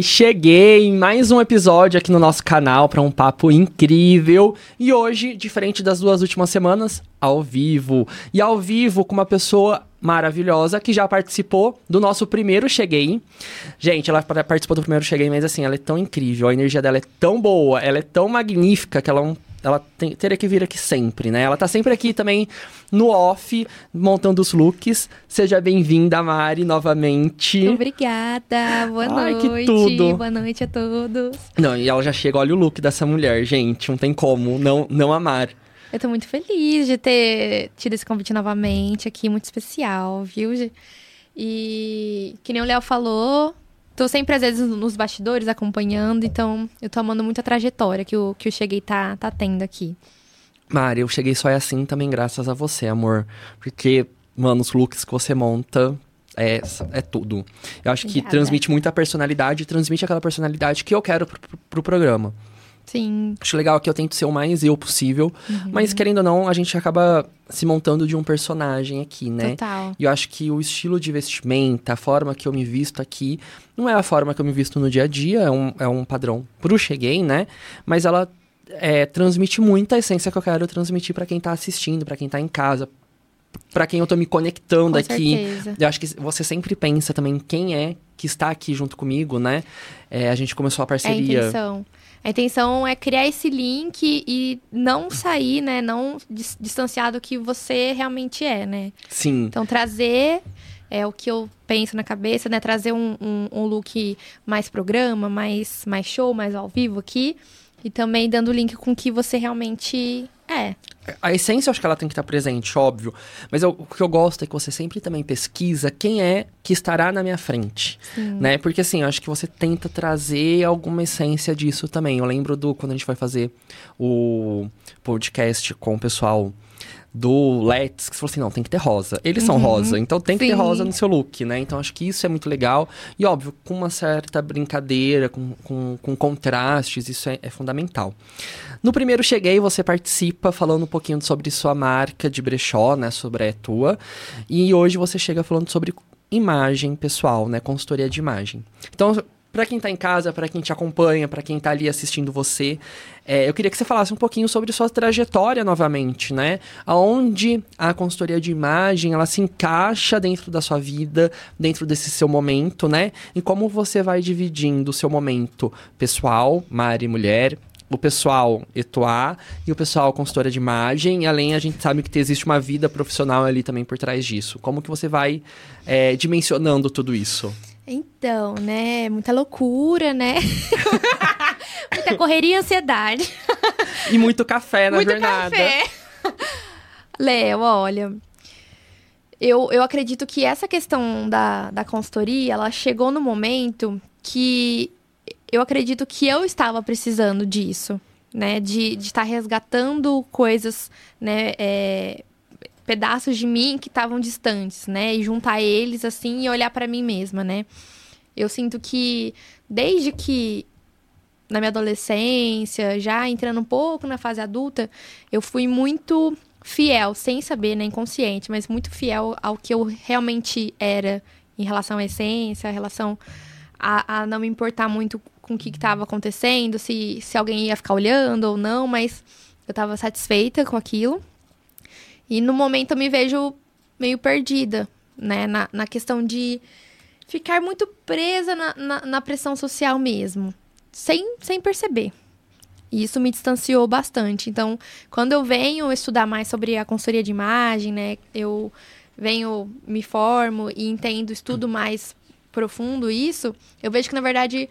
Cheguei em mais um episódio aqui no nosso canal para um papo incrível. E hoje, diferente das duas últimas semanas, ao vivo. E ao vivo com uma pessoa maravilhosa que já participou do nosso primeiro Cheguei. Gente, ela participou do primeiro Cheguei, mas assim, ela é tão incrível, a energia dela é tão boa, ela é tão magnífica que ela é um ela tem, teria que vir aqui sempre, né? Ela tá sempre aqui também no off, montando os looks. Seja bem-vinda, Mari, novamente. Obrigada, boa Ai, noite. Que tudo. Boa noite a todos. Não, e ela já chega, olha o look dessa mulher, gente. Não tem como não, não amar. Eu tô muito feliz de ter tido esse convite novamente aqui, muito especial, viu? E que nem o Léo falou, Tô sempre, às vezes, nos bastidores acompanhando, então eu tô amando muito a trajetória que o, que o Cheguei tá, tá tendo aqui. Mari, eu cheguei só é assim também graças a você, amor. Porque, mano, os looks que você monta é, é tudo. Eu acho Obrigada. que transmite muita personalidade, transmite aquela personalidade que eu quero pro, pro, pro programa. Sim. Acho legal que eu tento ser o mais eu possível, uhum. mas querendo ou não, a gente acaba se montando de um personagem aqui, né? Total. E eu acho que o estilo de vestimenta, a forma que eu me visto aqui, não é a forma que eu me visto no dia a dia, é um, é um padrão pro Cheguei, né? Mas ela é, transmite muita essência que eu quero transmitir para quem tá assistindo, para quem tá em casa, para quem eu tô me conectando Com aqui. Certeza. Eu acho que você sempre pensa também quem é que está aqui junto comigo, né? É, a gente começou a parceria. É a intenção. A intenção é criar esse link e não sair, né? Não distanciar do que você realmente é, né? Sim. Então, trazer é o que eu penso na cabeça, né? Trazer um, um, um look mais programa, mais, mais show, mais ao vivo aqui. E também dando link com o que você realmente é. A essência, eu acho que ela tem que estar presente, óbvio. Mas eu, o que eu gosto é que você sempre também pesquisa quem é que estará na minha frente. Sim. Né? Porque assim, eu acho que você tenta trazer alguma essência disso também. Eu lembro do quando a gente foi fazer o podcast com o pessoal do Let's, que você falou assim, não, tem que ter rosa. Eles são uhum. rosa, então tem que Sim. ter rosa no seu look, né? Então acho que isso é muito legal. E óbvio, com uma certa brincadeira, com, com, com contrastes, isso é, é, fundamental. No primeiro Cheguei, você participa falando um pouquinho sobre sua marca de brechó, né? Sobre a tua. E hoje você chega falando sobre imagem pessoal, né? Consultoria de imagem. Então, para quem está em casa, para quem te acompanha, para quem está ali assistindo você, é, eu queria que você falasse um pouquinho sobre sua trajetória novamente, né? Aonde a consultoria de imagem ela se encaixa dentro da sua vida, dentro desse seu momento, né? E como você vai dividindo o seu momento pessoal, Mari mulher, o pessoal Etoá e o pessoal consultora de imagem. E além, a gente sabe que existe uma vida profissional ali também por trás disso. Como que você vai é, dimensionando tudo isso? Então, né? Muita loucura, né? Muita correria e ansiedade. E muito café na muito jornada. Café. Léo, olha. Eu, eu acredito que essa questão da, da consultoria, ela chegou no momento que eu acredito que eu estava precisando disso, né? De estar tá resgatando coisas, né? É, pedaços de mim que estavam distantes, né? E juntar eles assim e olhar para mim mesma, né? Eu sinto que desde que na minha adolescência, já entrando um pouco na fase adulta, eu fui muito fiel, sem saber, né, inconsciente, mas muito fiel ao que eu realmente era em relação à essência, em relação a, a não me importar muito com o que estava acontecendo, se, se alguém ia ficar olhando ou não, mas eu estava satisfeita com aquilo. E no momento eu me vejo meio perdida, né? Na, na questão de ficar muito presa na, na, na, pressão social mesmo, sem, sem perceber. E isso me distanciou bastante. Então, quando eu venho estudar mais sobre a consultoria de imagem, né? Eu venho, me formo e entendo, estudo mais profundo isso, eu vejo que, na verdade,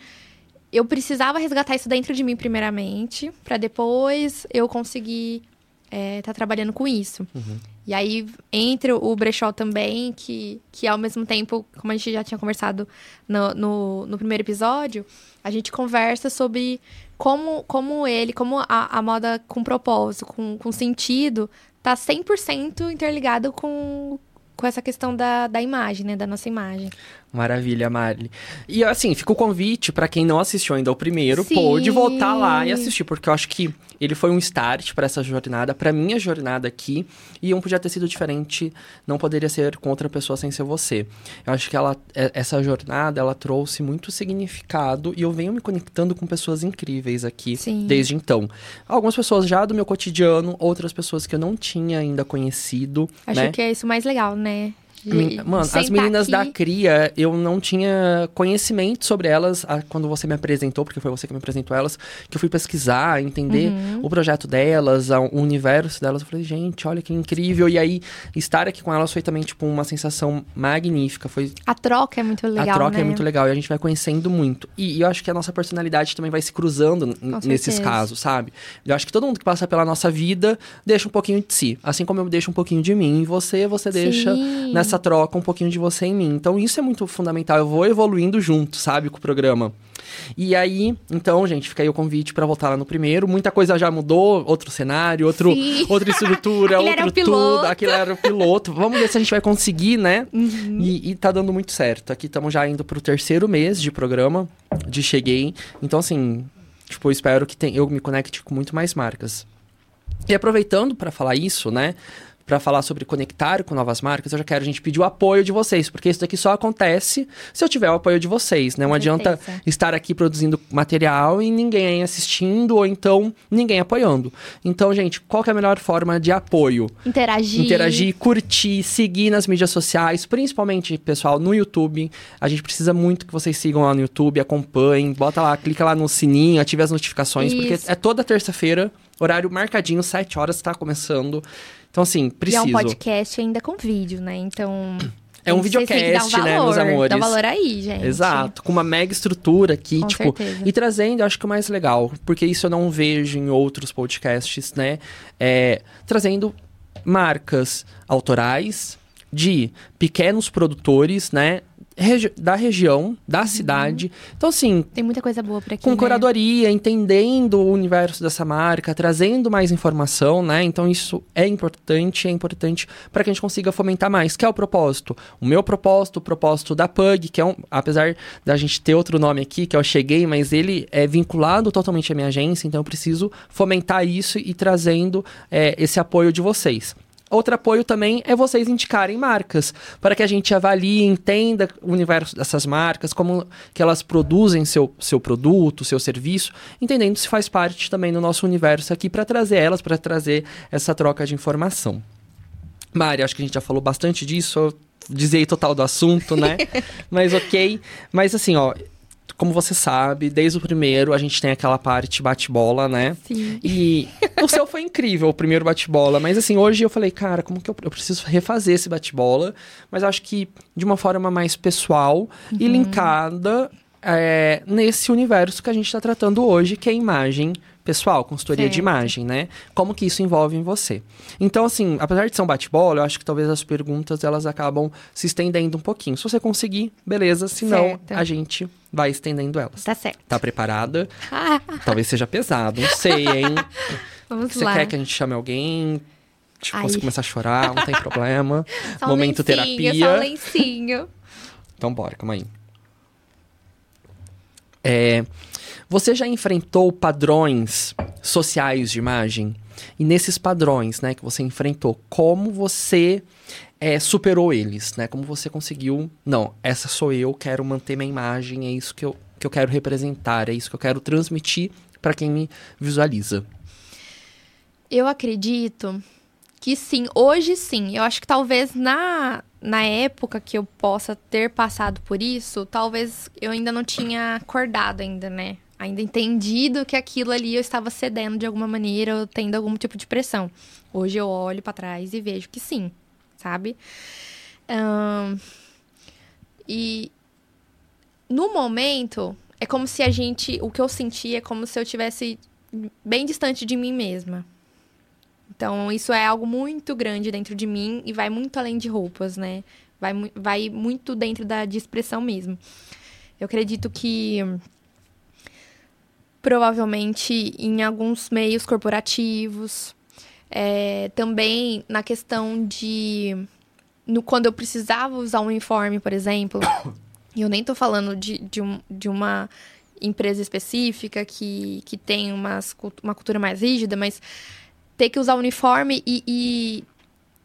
eu precisava resgatar isso dentro de mim primeiramente, para depois eu conseguir é, tá trabalhando com isso. Uhum. E aí entra o brechó também, que, que ao mesmo tempo, como a gente já tinha conversado no, no, no primeiro episódio, a gente conversa sobre como, como ele, como a, a moda com propósito, com, com sentido, tá 100% interligado com, com essa questão da, da imagem, né? Da nossa imagem. Maravilha, Marli. E assim, fica o convite para quem não assistiu ainda o primeiro, Sim. pôde voltar lá e assistir, porque eu acho que ele foi um start para essa jornada, para minha jornada aqui, e um podia ter sido diferente, não poderia ser com outra pessoa sem ser você. Eu acho que ela, é- essa jornada, ela trouxe muito significado e eu venho me conectando com pessoas incríveis aqui Sim. desde então. Algumas pessoas já do meu cotidiano, outras pessoas que eu não tinha ainda conhecido, Acho né? que é isso mais legal, né? Mano, as meninas da aqui. Cria, eu não tinha conhecimento sobre elas ah, quando você me apresentou, porque foi você que me apresentou elas, que eu fui pesquisar, entender Uhum. o projeto delas, a- o universo delas. Eu falei, gente, olha que incrível. E aí, estar aqui com elas foi também, tipo, uma sensação magnífica. Foi A troca é muito legal, a troca né? é muito legal e a gente vai conhecendo muito. E, e eu acho que a nossa personalidade também vai se cruzando nesses casos, sabe? Eu acho que todo mundo que passa pela nossa vida deixa um pouquinho de si. Assim como eu deixo um pouquinho de mim você, você deixa Sim. Nessa troca um pouquinho de você em mim. Então isso é muito fundamental. Eu vou evoluindo junto, sabe, com o programa. E aí, então, gente, fica aí o convite pra voltar lá no primeiro. Muita coisa já mudou, outro cenário, outro, Sim. outra estrutura, Aquele outro tudo. Aquilo era o piloto. Vamos ver se a gente vai conseguir, né? Uhum. E, e tá dando muito certo. Aqui estamos já indo pro terceiro mês de programa, de Cheguei. Então, assim, tipo, espero que tem- eu me conecte com muito mais marcas. E aproveitando para falar isso, né? Para falar sobre conectar com novas marcas, eu já quero, a gente, pedir o apoio de vocês, porque isso daqui só acontece se eu tiver o apoio de vocês, né? Não adianta estar aqui produzindo material e ninguém assistindo, ou então ninguém apoiando. Então, gente, qual que é a melhor forma de apoio? Interagir. interagir, curtir, seguir nas mídias sociais, principalmente, pessoal, no YouTube. A gente precisa muito que vocês sigam lá no YouTube, acompanhem, bota lá, clica lá no sininho, ative as notificações, porque Isso. é toda terça-feira, horário marcadinho, 7 horas, tá começando. Então, assim, E é preciso. um podcast ainda com vídeo, né? Então. É um videocast, né, valor, meus amores? Dá valor aí, gente. Exato, com uma mega estrutura aqui, Com tipo, certeza. e trazendo, eu acho que o mais legal, porque isso eu não vejo em outros podcasts, né? É, trazendo marcas autorais de pequenos produtores, né? Regi- da região, da cidade. Então, assim, Tem muita coisa boa por aqui. com né? curadoria, entendendo o universo dessa marca, trazendo mais informação, né? Então isso é importante, é importante para que a gente consiga fomentar mais, que é o propósito. O meu propósito, o propósito da Pug, que é um, apesar da gente ter outro nome aqui, que é o Cheguei, mas ele é vinculado totalmente à minha agência, então eu preciso fomentar isso e trazendo é, esse apoio de vocês. Outro apoio também é vocês indicarem marcas, para que a gente avalie, entenda o universo dessas marcas, como que elas produzem seu, seu produto, seu serviço, entendendo se faz parte também do nosso universo aqui para trazer elas, para trazer essa troca de informação. Mari, acho que a gente já falou bastante disso, eu dizei total do assunto, né? Mas ok. Mas assim, ó, como você sabe, desde o primeiro a gente tem aquela parte bate-bola, né? Sim. E o seu foi incrível, o primeiro bate-bola. Mas assim, hoje eu falei, cara, como que eu, eu preciso refazer esse bate-bola? Mas acho que de uma forma mais pessoal e linkada é, nesse universo que a gente está tratando hoje, que é imagem pessoal, consultoria de Certo. imagem, né? Como que isso envolve em você. Então, assim, apesar de ser um bate-bola, eu acho que talvez as perguntas elas acabam se estendendo um pouquinho. Se você conseguir, beleza. Se não, a gente vai estendendo elas. Tá certo. Tá preparada? Talvez seja pesado, não sei, hein? vamos Você lá. quer que a gente chame alguém? Tipo, Ai. você começar a chorar, não tem problema. Só um Momento lencinho, terapia. Só um lencinho. Então bora, calma aí. É, você já enfrentou padrões sociais de imagem? E nesses padrões, né, que você enfrentou, como você é, superou eles, né? Como você conseguiu... Não, essa sou eu, quero manter minha imagem, é isso que eu, que eu quero representar, é isso que eu quero transmitir para quem me visualiza. Eu acredito que sim, hoje sim. Eu acho que talvez na, na época que eu possa ter passado por isso, talvez eu ainda não tinha acordado ainda, né? Ainda entendido que aquilo ali eu estava cedendo de alguma maneira ou tendo algum tipo de pressão. Hoje eu olho pra trás e vejo que sim, sabe? Ahn, e no momento, é como se a gente. O que eu senti é como se eu tivesse bem distante de mim mesma. Então, isso é algo muito grande dentro de mim e vai muito além de roupas, né? Vai, vai muito dentro da de expressão mesmo. Eu acredito que provavelmente em alguns meios corporativos, é, também na questão de no, quando eu precisava usar um uniforme, por exemplo, E eu nem tô falando de, de, um, de uma empresa específica que, que tem umas, uma cultura mais rígida, mas ter que usar uniforme e, e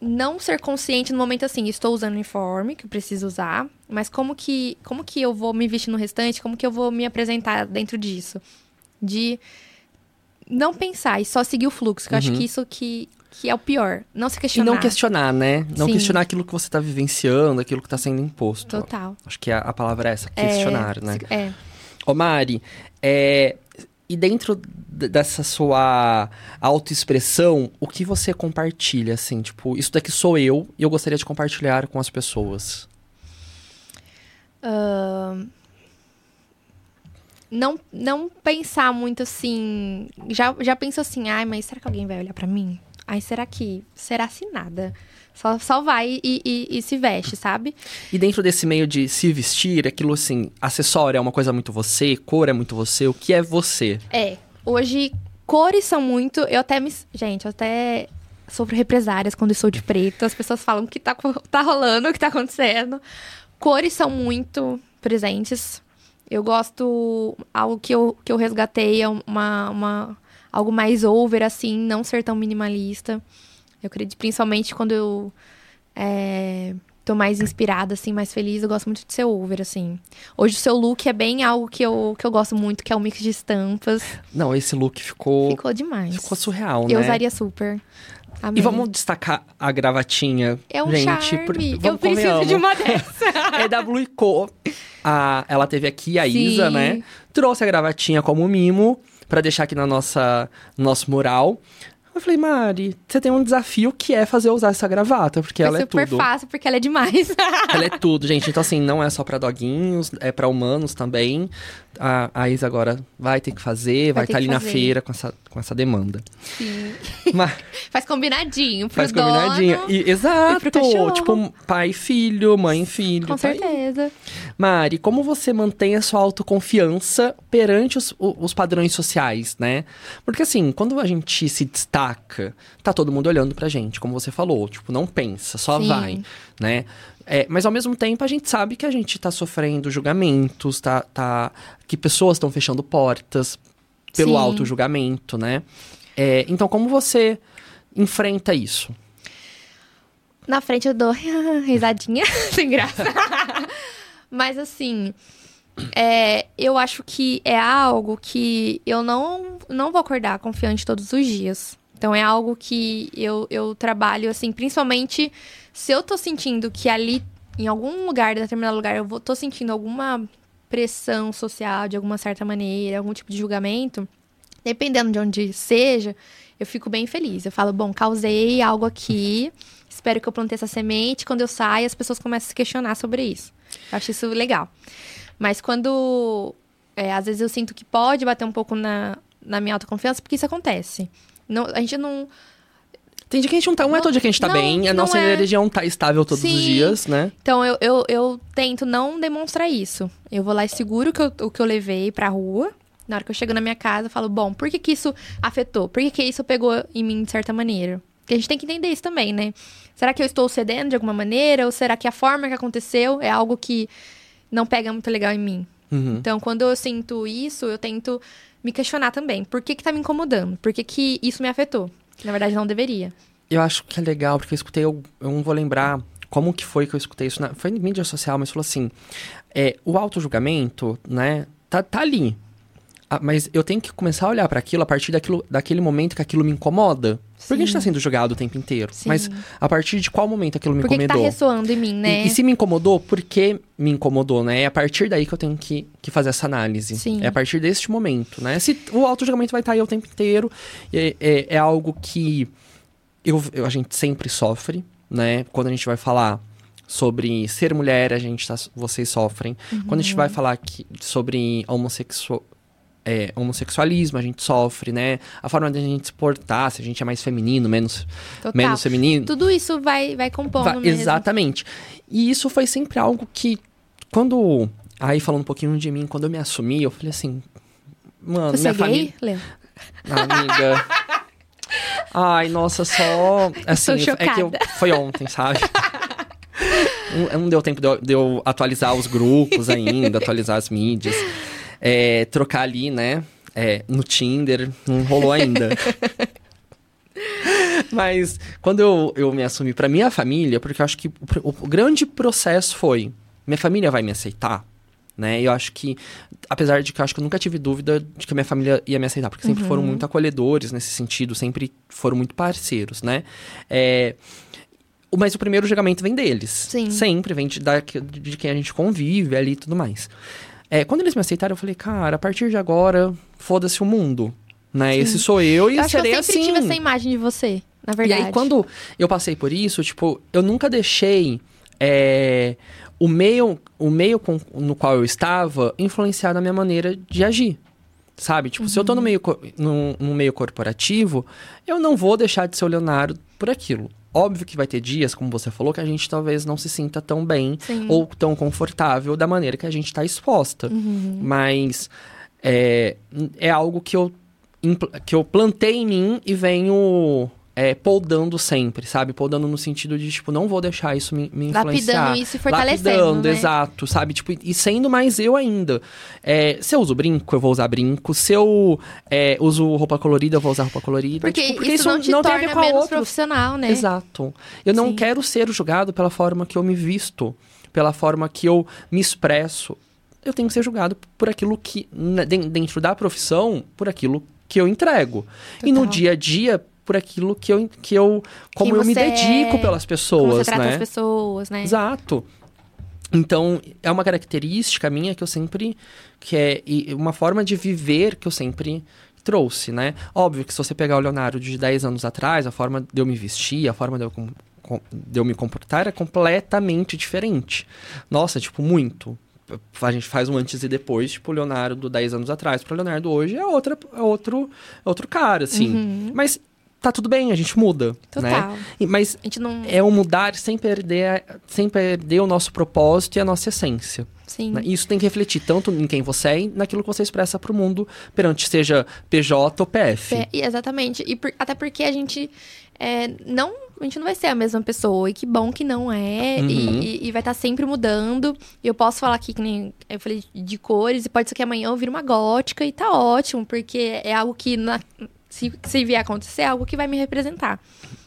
não ser consciente no momento assim, estou usando uniforme que eu preciso usar, mas como que como que eu vou me vestir no restante, como que eu vou me apresentar dentro disso? De não pensar e só seguir o fluxo, que uhum. eu acho uhum. que isso que, que é o pior. Não se questionar. E não questionar, né? Não Sim. questionar aquilo que você está vivenciando, aquilo que está sendo imposto. Total. Acho que a, a palavra é essa, questionar, é, né? É. Ô Mari, é, e dentro dessa sua autoexpressão, o que você compartilha, assim? Tipo, isso daqui sou eu e eu gostaria de compartilhar com as pessoas. Uh, não, não pensar muito assim. Já, já penso assim, ai, mas será que alguém vai olhar para mim? Ai, será que. Será se nada? Só, só vai e, e, e, se veste, sabe? E dentro desse meio de se vestir, aquilo assim, acessório é uma coisa muito você, cor é muito você, o que é você? É. Hoje, cores são muito. Eu até me. Gente, eu até sofro represárias quando eu sou de preto. As pessoas falam o que tá, tá rolando, o que tá acontecendo. Cores são muito presentes. Eu gosto. Algo que eu, que eu resgatei é uma, uma, algo mais over, assim, não ser tão minimalista. Eu acredito, principalmente quando eu é, tô mais inspirada, assim, mais feliz, eu gosto muito de ser over, assim. Hoje o seu look é bem algo que eu, que eu gosto muito, que é o um mix de estampas. Não, esse look ficou... Ficou demais. Ficou surreal, né? Eu usaria super. Amém. E vamos destacar a gravatinha. É um gente, charme. Por... eu preciso de uma dessa. é da Blue Co. A, ela teve aqui, a Sim. Isa, né? Trouxe a gravatinha como mimo para deixar aqui na nossa no nosso mural. Eu falei, Mari, você tem um desafio que é fazer usar essa gravata, porque Foi ela é tudo. super fácil, porque ela é demais. ela é tudo, gente. Então, assim, não é só para doguinhos, é para humanos também. A, a Isa agora vai ter que fazer, vai, estar tá ali fazer. na feira com essa, com essa demanda. Sim. Mas, faz combinadinho pro Faz dono, combinadinho. E, exato. E tipo, pai e filho, mãe e filho. Com tá certeza. Aí. Mari, como você mantém a sua autoconfiança perante os, os padrões sociais, né? Porque assim, quando a gente se destaca, tá todo mundo olhando pra gente, como você falou. Tipo, não pensa, só Sim. vai, né? É, mas ao mesmo tempo a gente sabe que a gente está sofrendo julgamentos, tá, tá, que pessoas estão fechando portas pelo auto-julgamento, né? É, então, como você enfrenta isso? Na frente eu dou risadinha, sem graça. mas assim, é, eu acho que é algo que eu não, não vou acordar confiante todos os dias. Então é algo que eu, eu trabalho, assim, principalmente se eu tô sentindo que ali, em algum lugar, determinado lugar, eu vou, tô sentindo alguma pressão social de alguma certa maneira, algum tipo de julgamento, dependendo de onde seja, eu fico bem feliz. Eu falo, bom, causei algo aqui, espero que eu plantei essa semente, quando eu saio, as pessoas começam a se questionar sobre isso. Eu acho isso legal. Mas quando. É, às vezes eu sinto que pode bater um pouco na, na minha autoconfiança, porque isso acontece. Não, a gente não. Tem dia que a gente não tá. Não, não é todo dia que a gente tá não, bem. A nossa é. energia não tá estável todos Sim. os dias, né? Então eu, eu, eu tento não demonstrar isso. Eu vou lá e seguro o que eu, o que eu levei pra rua. Na hora que eu chego na minha casa, eu falo, bom, por que, que isso afetou? Por que, que isso pegou em mim de certa maneira? Porque a gente tem que entender isso também, né? Será que eu estou cedendo de alguma maneira? Ou será que a forma que aconteceu é algo que não pega muito legal em mim? Uhum. Então, quando eu sinto isso, eu tento me questionar também. Por que que tá me incomodando? Por que que isso me afetou? Na verdade, não deveria. Eu acho que é legal, porque eu escutei, eu, eu não vou lembrar como que foi que eu escutei isso. Na, foi em mídia social, mas falou assim, é, o auto-julgamento, né, tá, tá ali. Ah, mas eu tenho que começar a olhar para aquilo a partir daquilo, daquele momento que aquilo me incomoda. Sim. Porque a gente tá sendo julgado o tempo inteiro. Sim. Mas a partir de qual momento aquilo me Por que incomodou? Que tá ressoando em mim, né? E, e, se me incomodou, por que me incomodou, né? É a partir daí que eu tenho que, que fazer essa análise. Sim. É a partir deste momento, né? Se o auto-julgamento vai estar tá aí o tempo inteiro, é, é, é algo que eu, eu, a gente sempre sofre, né? Quando a gente vai falar sobre ser mulher, a gente tá, vocês sofrem. Uhum. Quando a gente vai falar que, sobre homossexual, é, homossexualismo, a gente sofre, né? A forma de a gente se portar, se a gente é mais feminino, menos, menos feminino. Tudo isso vai, vai compondo vai, mesmo. Exatamente. E isso foi sempre algo que, quando... Aí, falando um pouquinho de mim, quando eu me assumi, eu falei assim... Mano, Você minha é família... Amiga... Ai, nossa, só... Assim, é que eu... Foi ontem, sabe? não, não deu tempo de eu, de eu atualizar os grupos ainda, atualizar as mídias. É, trocar ali, né? É, no Tinder, não rolou ainda. Mas quando eu, eu me assumi para minha família, porque eu acho que o, o, grande processo foi: minha família vai me aceitar? Né? Eu acho que, apesar de que eu acho que eu nunca tive dúvida de que a minha família ia me aceitar, porque sempre uhum. foram muito acolhedores nesse sentido, sempre foram muito parceiros, né? É, mas o primeiro julgamento vem deles. Sim. Sempre vem de, de, de quem a gente convive ali e tudo mais. É, quando eles me aceitaram, eu falei, cara, a partir de agora, foda-se o mundo. Né? Esse sou eu e eu serei eu sempre assim. tive essa imagem de você, na verdade. E aí, quando eu passei por isso, tipo, eu nunca deixei é, o meio, o meio com, no qual eu estava influenciar na minha maneira de agir. Sabe? Tipo, uhum. se eu tô no uhum. meio, no, no meio corporativo, eu não vou deixar de ser o Leonardo por aquilo. Óbvio que vai ter dias, como você falou, que a gente talvez não se sinta tão bem Sim. ou tão confortável da maneira que a gente está exposta. Uhum. Mas é, é algo que eu, que eu plantei em mim e venho é, podando sempre, sabe? Podando no sentido de, tipo, não vou deixar isso me, me influenciar. Lapidando isso e fortalecendo, Lapidando, né? exato, sabe? Tipo, e sendo mais eu ainda. É, se eu uso brinco, eu vou usar brinco. Se eu é, uso roupa colorida, eu vou usar roupa colorida. Porque, tipo, porque isso, isso não, não tem a ver com a menos outra. profissional, né? Exato. Eu não Sim. quero ser julgado pela forma que eu me visto, pela forma que eu me expresso. Eu tenho que ser julgado por aquilo que, dentro da profissão, por aquilo que eu entrego. Total. E no dia a dia, por aquilo que eu, que eu como Quem eu me dedico é, pelas Como pessoas, você trata né? as pessoas, né? Exato. Então, é uma característica minha que eu sempre que é uma forma de viver que eu sempre trouxe, né? Óbvio que se você pegar o Leonardo de 10 anos atrás, a forma de eu me vestir, a forma de eu, de eu me comportar era completamente diferente. Nossa, tipo, muito a gente faz um antes e depois, tipo, o Leonardo 10 anos atrás para o Leonardo hoje é, outra, é outro, é outro cara, assim. Uhum. Mas tá tudo bem, a gente muda, Total. né? Mas A gente não. é o mudar sem perder, sem perder o nosso propósito e a nossa essência. Sim. né? Isso tem que refletir tanto em quem você é e naquilo que você expressa para o mundo perante, seja PJ ou PF. E exatamente. E por- até porque a gente é, não. A gente não vai ser a mesma pessoa. E que bom que não é. Uhum. E, e- vai estar sempre mudando. E eu posso falar aqui, que nem eu falei de cores, e pode ser que amanhã eu vire uma gótica e tá ótimo, porque é algo que, na- se, se vier acontecer, é algo que vai me representar.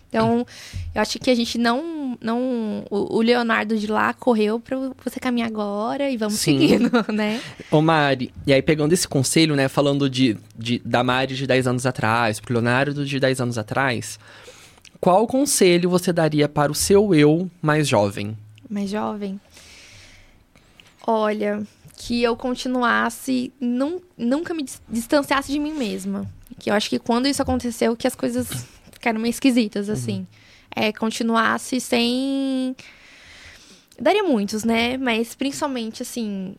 Então, eu acho que a gente não. não o, Leonardo de lá correu pra você caminhar agora e vamos Sim. seguindo, né? Ô Mari, e aí pegando esse conselho, né, falando de, de, da Mari de 10 anos atrás, pro Leonardo de 10 anos atrás, qual conselho você daria para o seu eu mais jovem? mais jovem, olha, que eu continuasse, nunca me dis- distanciasse de mim mesma. Que eu acho que quando isso aconteceu, que as coisas ficaram meio esquisitas, assim. É, continuasse sem. Daria muitos, né? Mas principalmente, assim,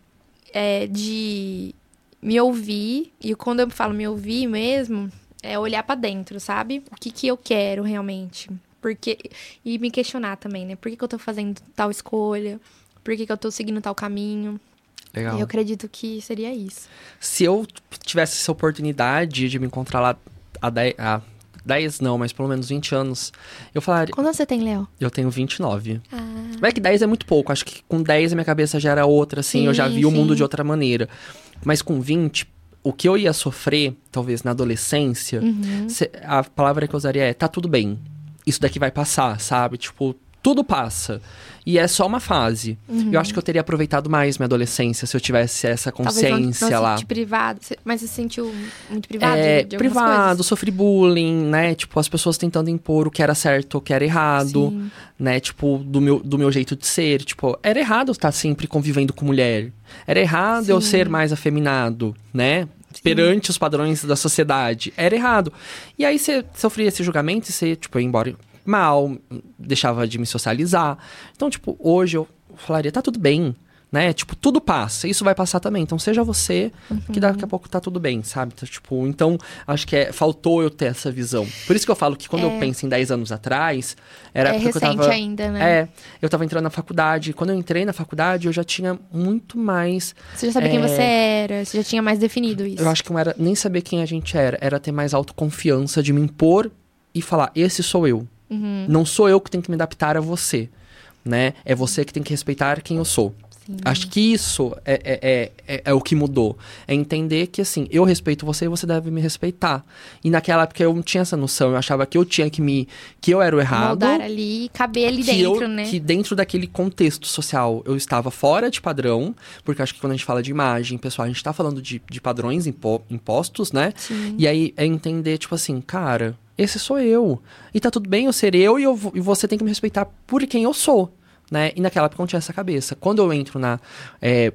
é, de me ouvir. E quando eu falo me ouvir mesmo, é olhar pra dentro, sabe? O que, que eu quero realmente. Porque, e me questionar também, né? Por que, que eu tô fazendo tal escolha? Por que, que eu tô seguindo tal caminho? Legal. Eu acredito que seria isso. Se eu tivesse essa oportunidade de me encontrar lá há 10, há 10 não, mas pelo menos 20 anos, eu falaria, Quando você tem, Léo? eu tenho 29. Ah, Não é que 10 é muito pouco, acho que com 10 a minha cabeça já era outra, assim, eu já Sim, vi o mundo sim. de outra maneira. Mas com 20, o que eu ia sofrer, talvez na adolescência, uhum. se- a palavra que eu usaria é: tá tudo bem. Isso daqui vai passar, sabe? Tipo, tudo passa. E é só uma fase. Uhum. Eu acho que eu teria aproveitado mais minha adolescência se eu tivesse essa consciência não, não lá. sentir privado. Mas você se sentiu muito privado É, de, privado, coisas? sofri bullying, né? Tipo, as pessoas tentando impor o que era certo, o que era errado, Sim. né? Tipo, do meu, do meu jeito de ser. Tipo, era errado eu estar sempre convivendo com mulher. Era errado eu Sim. ser mais afeminado, né? Perante os padrões da sociedade. Era errado. E aí você sofria esse julgamento e você, tipo, ia embora mal, deixava de me socializar. Então, tipo, hoje eu falaria, tá tudo bem. Né? Tipo, tudo passa, isso vai passar também. Então, seja você, que daqui a pouco tá tudo bem, sabe? Então, tipo, então, acho que é, faltou eu ter essa visão. Por isso que eu falo que quando eu penso em 10 anos atrás, era É porque eu tava. ainda, né? É, eu tava entrando na faculdade. Quando eu entrei na faculdade, eu já tinha muito mais. Você já sabia quem É. você era, você já tinha mais definido isso. Eu acho que não era nem saber quem a gente era, era ter mais autoconfiança de me impor e falar: esse sou eu. Uhum. Não sou eu que tenho que me adaptar a você. né? É você que tem que respeitar quem eu sou. Sim. Acho que isso é, é, é, é, é o que mudou. É entender que, assim, eu respeito você e você deve me respeitar. E naquela época eu não tinha essa noção. Eu achava que eu tinha que me... Que eu era o errado. Moldar ali e caber ali dentro, eu, né? Que dentro daquele contexto social eu estava fora de padrão. Porque acho que quando a gente fala de imagem, pessoal, a gente tá falando de, de padrões impo- impostos, né? Sim. E aí é entender, tipo assim, cara, esse sou eu. E tá tudo bem eu ser eu e, eu, e você tem que me respeitar por quem eu sou. Né? E naquela época eu não tinha essa cabeça. Quando eu entro na é,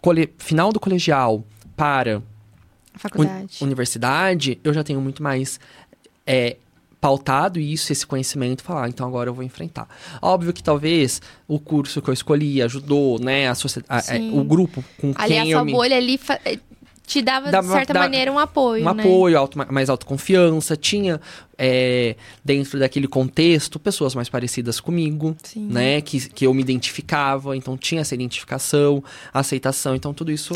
cole- final do colegial para Faculdade. universidade, eu já tenho muito mais é, pautado isso, esse conhecimento, falar, ah, então agora eu vou enfrentar. Óbvio que talvez o curso que eu escolhi ajudou, né, a socie- a- é, o grupo com ali a quem eu sua me bolha ali te dava, Dava- de certa maneira, um apoio, um né? apoio, auto, mais autoconfiança, tinha é, dentro daquele contexto pessoas mais parecidas comigo, Sim. né, que, que eu me identificava, então tinha essa identificação, aceitação, então tudo isso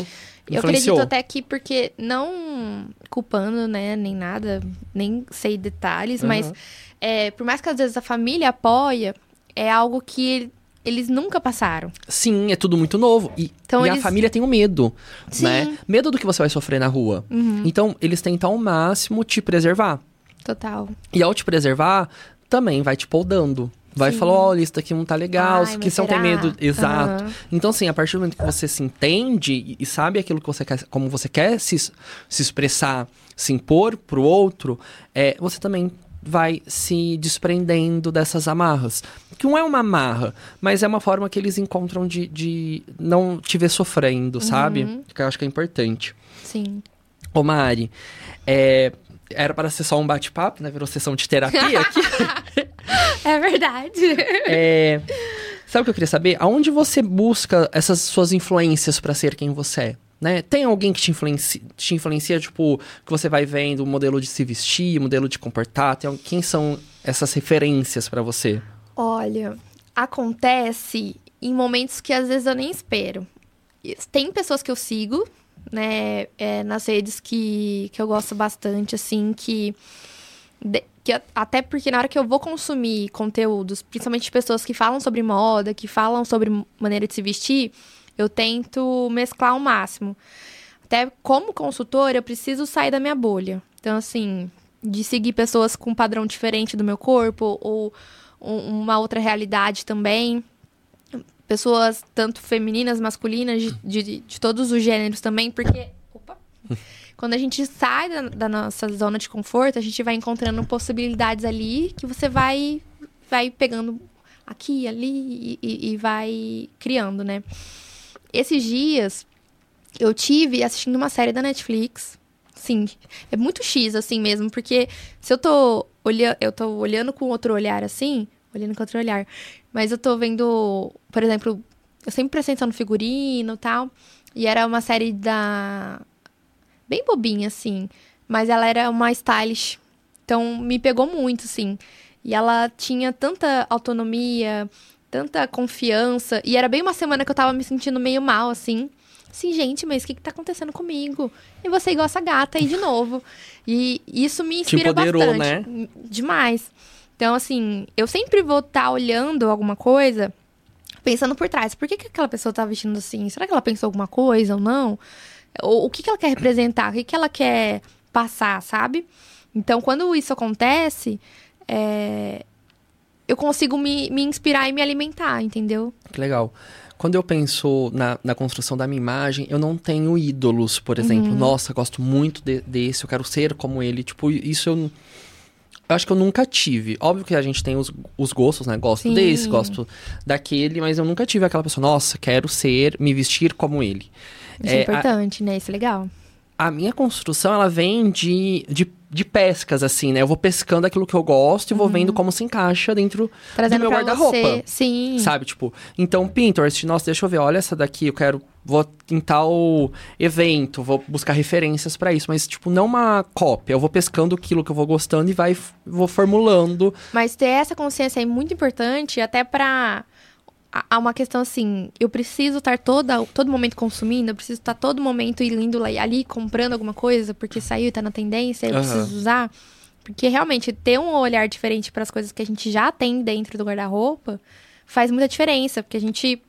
Eu acredito até que, porque não culpando, né, nem nada, nem sei detalhes, mas Aham. é, por mais que às vezes a família apoia, é algo que eles nunca passaram. Sim, é tudo muito novo. E, Então e a eles- família tem o medo, Sim. né? Medo do que você vai sofrer na rua. Uhum, Então, eles tentam ao máximo te preservar. total. E ao te preservar, também vai te poldando. Vai Sim. falar, olha, isso daqui não tá legal, Ai, que mas você não tem medo. Exato. Aham. Então, assim, a partir do momento que você se entende e, e sabe aquilo que você quer, como você quer se, se expressar, se impor pro outro, é, você também vai se desprendendo dessas amarras. Que não é uma amarra, mas é uma forma que eles encontram de, de não te ver sofrendo, sabe? Uhum. Que eu acho que é importante. Sim. Ô Mari, é, era para ser só um bate-papo, né? Virou sessão de terapia aqui. É verdade. É, sabe o que eu queria saber? Aonde você busca essas suas influências para ser quem você é? Né? Tem alguém que te influencia, te influencia, tipo, que você vai vendo o modelo de se vestir, modelo de comportar? Tem, quem são essas referências para você? Olha, acontece em momentos que às vezes eu nem espero. Tem pessoas que eu sigo, né, é, nas redes que, que eu gosto bastante, assim, que, de- que Até porque na hora que eu vou consumir conteúdos, principalmente de pessoas que falam sobre moda, que falam sobre maneira de se vestir, eu tento mesclar ao máximo. Até como consultora, eu preciso sair da minha bolha. Então, assim, de seguir pessoas com um padrão diferente do meu corpo, ou um- uma outra realidade também. Pessoas tanto femininas, masculinas, de, de, de todos os gêneros também, porque. Opa! Quando a gente sai da, da nossa zona de conforto, a gente vai encontrando possibilidades ali que você vai, vai pegando aqui e ali e, e vai criando, né? Esses dias eu tive assistindo uma série da Netflix. Sim, é muito X assim mesmo, porque se eu tô olhando, eu tô olhando com outro olhar assim, olhando com outro olhar, mas eu tô vendo, por exemplo, eu sempre prestei no figurino e tal, e era uma série da bem bobinha assim, mas ela era uma stylish. Então me pegou muito assim. E ela tinha tanta autonomia, tanta confiança, e era bem uma semana que eu tava me sentindo meio mal assim. Assim, gente, mas o que, que tá acontecendo comigo? E você igual essa gata aí de novo. E isso me inspira empoderou, bastante. né? Demais. Então, assim, eu sempre vou estar olhando alguma coisa, pensando por trás. Por que, que aquela pessoa tá vestindo assim? Será que ela pensou alguma coisa ou não? Ou o que, que ela quer representar? O que, que ela quer passar, sabe? Então, quando isso acontece, é, eu consigo me, me inspirar e me alimentar, entendeu? Que legal. Quando eu penso na, na construção da minha imagem, eu não tenho ídolos, por exemplo. Uhum. Nossa, gosto muito de- desse, eu quero ser como ele. Tipo, isso eu, eu acho que eu nunca tive. Óbvio que a gente tem os, os gostos, né? Gosto Sim. desse, gosto daquele, mas eu nunca tive aquela pessoa, nossa, quero ser, me vestir como ele. Isso é, É, a- importante, né? Isso é legal. a minha construção, ela vem de, de, de pescas, assim, né? Eu vou pescando aquilo que eu gosto e vou vendo como se encaixa dentro Trazendo do meu guarda-roupa. Sim. Sabe, tipo, então Pinterest, nossa, deixa eu ver, olha essa daqui, eu quero, vou em tal evento, vou buscar referências pra isso, mas tipo, não uma cópia, eu vou pescando aquilo que eu vou gostando e vai, vou formulando. Mas ter essa consciência é muito importante, até pra. Há- uma questão assim, eu preciso estar toda, todo momento consumindo, eu preciso estar todo momento indo lá- ali comprando alguma coisa, porque saiu e tá na tendência, eu Aham. preciso usar. Porque realmente ter um olhar diferente para as coisas que a gente já tem dentro do guarda-roupa faz muita diferença, porque a gente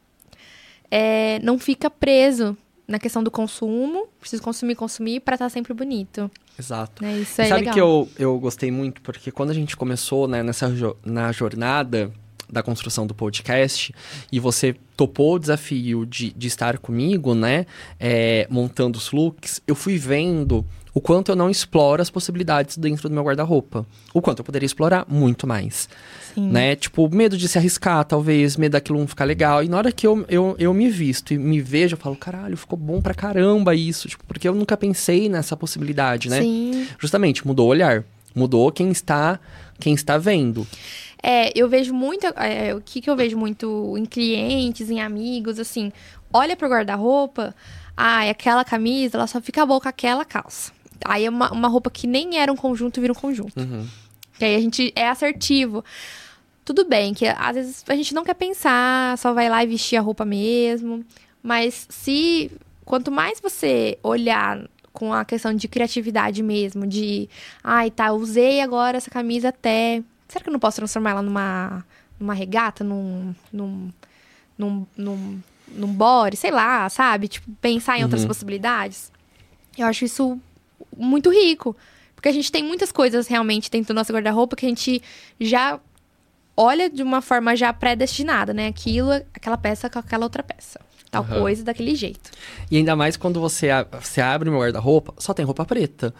é, não fica preso na questão do consumo, preciso consumir, consumir para estar tá sempre bonito. Exato. Né? Isso é sabe legal. que eu, eu gostei muito, porque quando a gente começou né, nessa na jornada da construção do podcast e você topou o desafio de, de estar comigo, né, é, montando os looks, eu fui vendo o quanto eu não exploro as possibilidades dentro do meu guarda-roupa. O quanto eu poderia explorar muito mais. Sim. Né? Tipo, medo de se arriscar, talvez, medo daquilo não ficar legal. E na hora que eu, eu, eu me visto e me vejo, eu falo, caralho, ficou bom pra caramba isso. Tipo, porque eu nunca pensei nessa possibilidade, né? Sim. Justamente, mudou o olhar. Mudou quem está, quem está vendo. É, eu vejo muito. É, o que, que eu vejo muito em clientes, em amigos, assim, olha pro guarda-roupa, ai, aquela camisa, ela só fica boa com aquela calça. Aí é uma, uma roupa que nem era um conjunto vira um conjunto. Uhum. Que aí a gente é assertivo. Tudo bem, que às vezes a gente não quer pensar, só vai lá e vestir a roupa mesmo. Mas se. Quanto mais você olhar com a questão de criatividade mesmo, de. Ai, tá, usei agora essa camisa até. Será que eu não posso transformar ela numa, numa regata, num. num. num. num, num body, sei lá, sabe? Tipo, pensar em outras Uhum. possibilidades. Eu acho isso muito rico. Porque a gente tem muitas coisas realmente dentro do nosso guarda-roupa que a gente já olha de uma forma já predestinada, né? Aquilo, aquela peça com aquela outra peça. Tal Aham. coisa, daquele jeito. E ainda mais quando você, você abre o meu guarda-roupa, só tem roupa preta.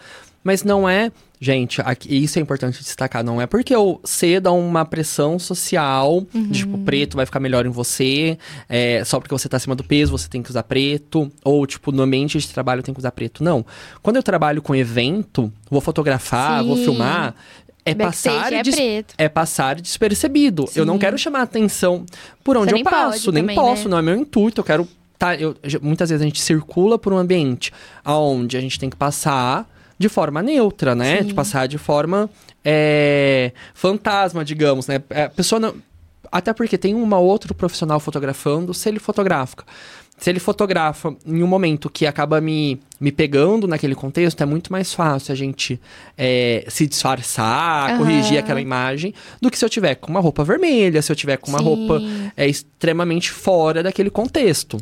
Mas não é, gente, aqui, isso é importante destacar, não é porque eu cedo a uma pressão social, de tipo, preto vai ficar melhor em você, é, só porque você tá acima do peso, você tem que usar preto, ou tipo, no ambiente de trabalho tenho que usar preto. Não. Quando eu trabalho com evento, vou fotografar, vou Sim. filmar, é Backstage passar é des- preto. é passar despercebido. Eu não Sim. quero chamar atenção por onde Você eu passo, nem também, posso, né? não é meu intuito. Eu quero tá, eu, muitas vezes a gente circula por um ambiente onde a gente tem que passar de forma neutra, né? Sim. De passar de forma é, fantasma, digamos, né? É, A pessoa não, até porque tem uma outro profissional fotografando, se ele fotografa. Se ele fotografa em um momento que acaba me, me pegando naquele contexto, é muito mais fácil a gente é, se disfarçar, Aham. corrigir aquela imagem, do que se eu tiver com uma roupa vermelha, se eu tiver com uma Sim. roupa é, extremamente fora daquele contexto.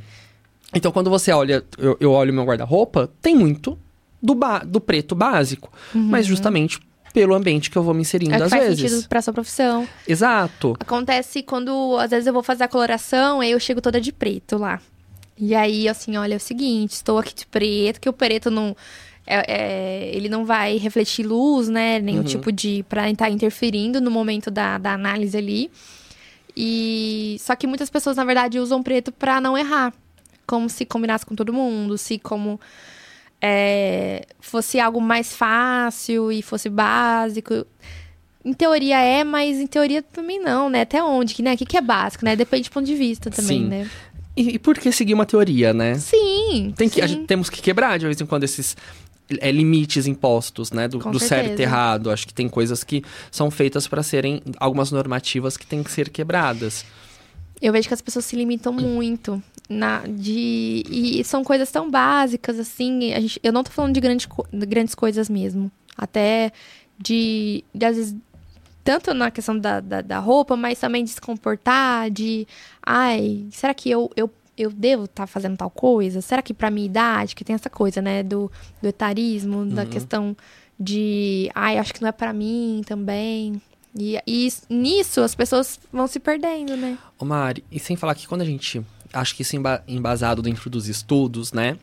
Então, quando você olha, eu, eu olho meu guarda-roupa, tem muito do, ba- do preto básico, mas justamente pelo ambiente que eu vou me inserindo Uhum. É às faz vezes. sentido pra sua profissão. Exato. Acontece quando, às vezes, eu vou fazer a coloração, aí eu chego toda de preto lá. E aí, assim, olha, é o seguinte, estou aqui de preto, que o preto não. é- é, ele não vai refletir luz, né? Nenhum Uhum. tipo de. pra estar interferindo no momento da, da análise ali. E. Só que muitas pessoas, na verdade, usam preto pra não errar. Como se combinasse com todo mundo, se como. É, fosse algo mais fácil e fosse básico. Em teoria é, mas em teoria também não, né? Até onde, que, né? O que, que é básico, né? Depende do ponto de vista também, Sim. né? E, e por que seguir uma teoria, né? Sim, Tem que, a sim. gente, temos que quebrar de vez em quando esses é, limites impostos, né? Do, do certo e errado. Acho que tem coisas que são feitas para serem algumas normativas que têm que ser quebradas. Eu vejo que as pessoas se limitam muito na de e são coisas tão básicas assim. A gente, eu não tô falando de, grande, de grandes coisas mesmo, até de, de às vezes tanto na questão da, da, da roupa, mas também de se comportar, de ai, será que eu, eu, eu devo estar fazendo tal coisa? Será que pra minha idade, que tem essa coisa, né, do, do etarismo, da questão de ai, acho que não é pra mim também. E, e nisso as pessoas vão se perdendo, né? Ô Mari, e sem falar que quando a gente. Acho que isso emba- embasado dentro dos estudos, né?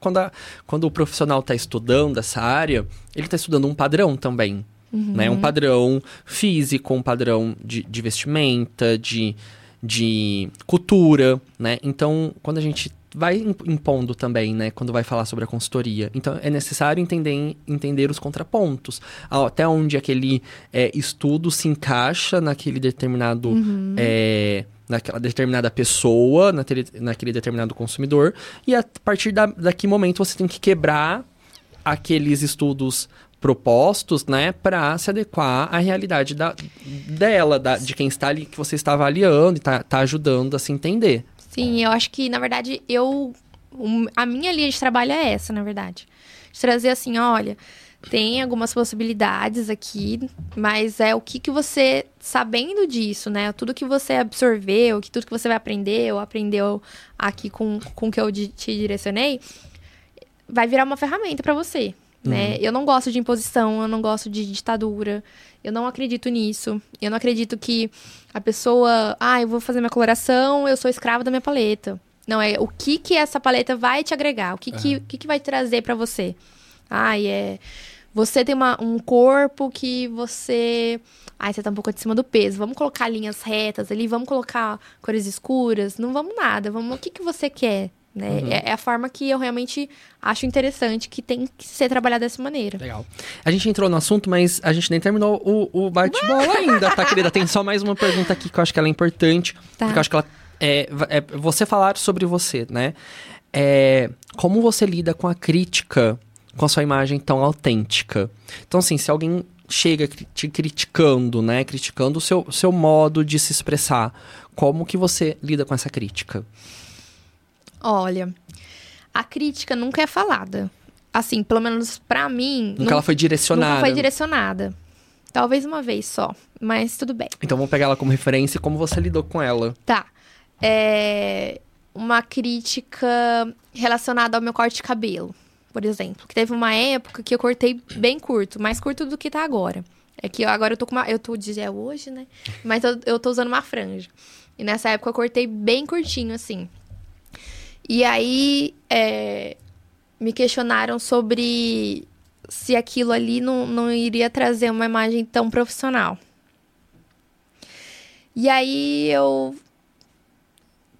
Quando, a- quando o profissional está estudando essa área, ele está estudando um padrão também. Né? Um padrão físico, um padrão de, de vestimenta, de, de cultura, né? Então, quando a gente vai im- impondo também, né? Quando vai falar sobre a consultoria. Então, é necessário entender, entender os contrapontos. Até onde aquele é, estudo se encaixa naquele determinado... é, naquela determinada pessoa, naquele, naquele determinado consumidor. E a partir da, daqui momento você tem que quebrar aqueles estudos propostos, né, para se adequar à realidade da, dela, da, de quem está ali, que você está avaliando e está tá ajudando a se entender. Sim, eu acho que, na verdade, eu. a minha linha de trabalho é essa, na verdade. De trazer assim, olha, tem algumas possibilidades aqui, mas é o que, que você, sabendo disso, né? Tudo que você absorveu, que tudo que você vai aprender ou aprendeu aqui com, com o que eu te direcionei, vai virar uma ferramenta para você, né? Eu não gosto de imposição, eu não gosto de ditadura, eu não acredito nisso. Eu não acredito que a pessoa, ah, eu vou fazer minha coloração, eu sou escrava da minha paleta. Não, é o que que essa paleta vai te agregar, o que que, o que, que vai trazer para você. Ai, é. Você tem uma- um corpo que você. Ai, você tá um pouco acima do peso. Vamos colocar linhas retas ali, vamos colocar cores escuras. Não vamos nada. Vamos o que, que você quer. Né? É, é a forma que eu realmente acho interessante que tem que ser trabalhada dessa maneira. Legal. A gente entrou no assunto, mas a gente nem terminou o, o bate-bola ainda, tá, querida? Tem só mais uma pergunta aqui que eu acho que ela é importante. Tá. Porque eu acho que ela é, é você falar sobre você, né? É, como você lida com a crítica com a sua imagem tão autêntica? Então, assim, se alguém chega te criticando, né? Criticando o seu, seu modo de se expressar, como que você lida com essa crítica? Olha, a crítica nunca é falada. Assim, pelo menos pra mim. Nunca ela foi direcionada. Nunca foi direcionada. Talvez uma vez só, mas tudo bem. Então vamos pegar ela como referência e como você lidou com ela. Tá. É uma crítica relacionada ao meu corte de cabelo, por exemplo. Que teve uma época que eu cortei bem curto, mais curto do que tá agora. É que agora eu tô com uma. Eu tô de é hoje, né? Mas eu, eu tô usando uma franja. E nessa época eu cortei bem curtinho, assim. E aí é, me questionaram sobre se aquilo ali não, não iria trazer uma imagem tão profissional. E aí eu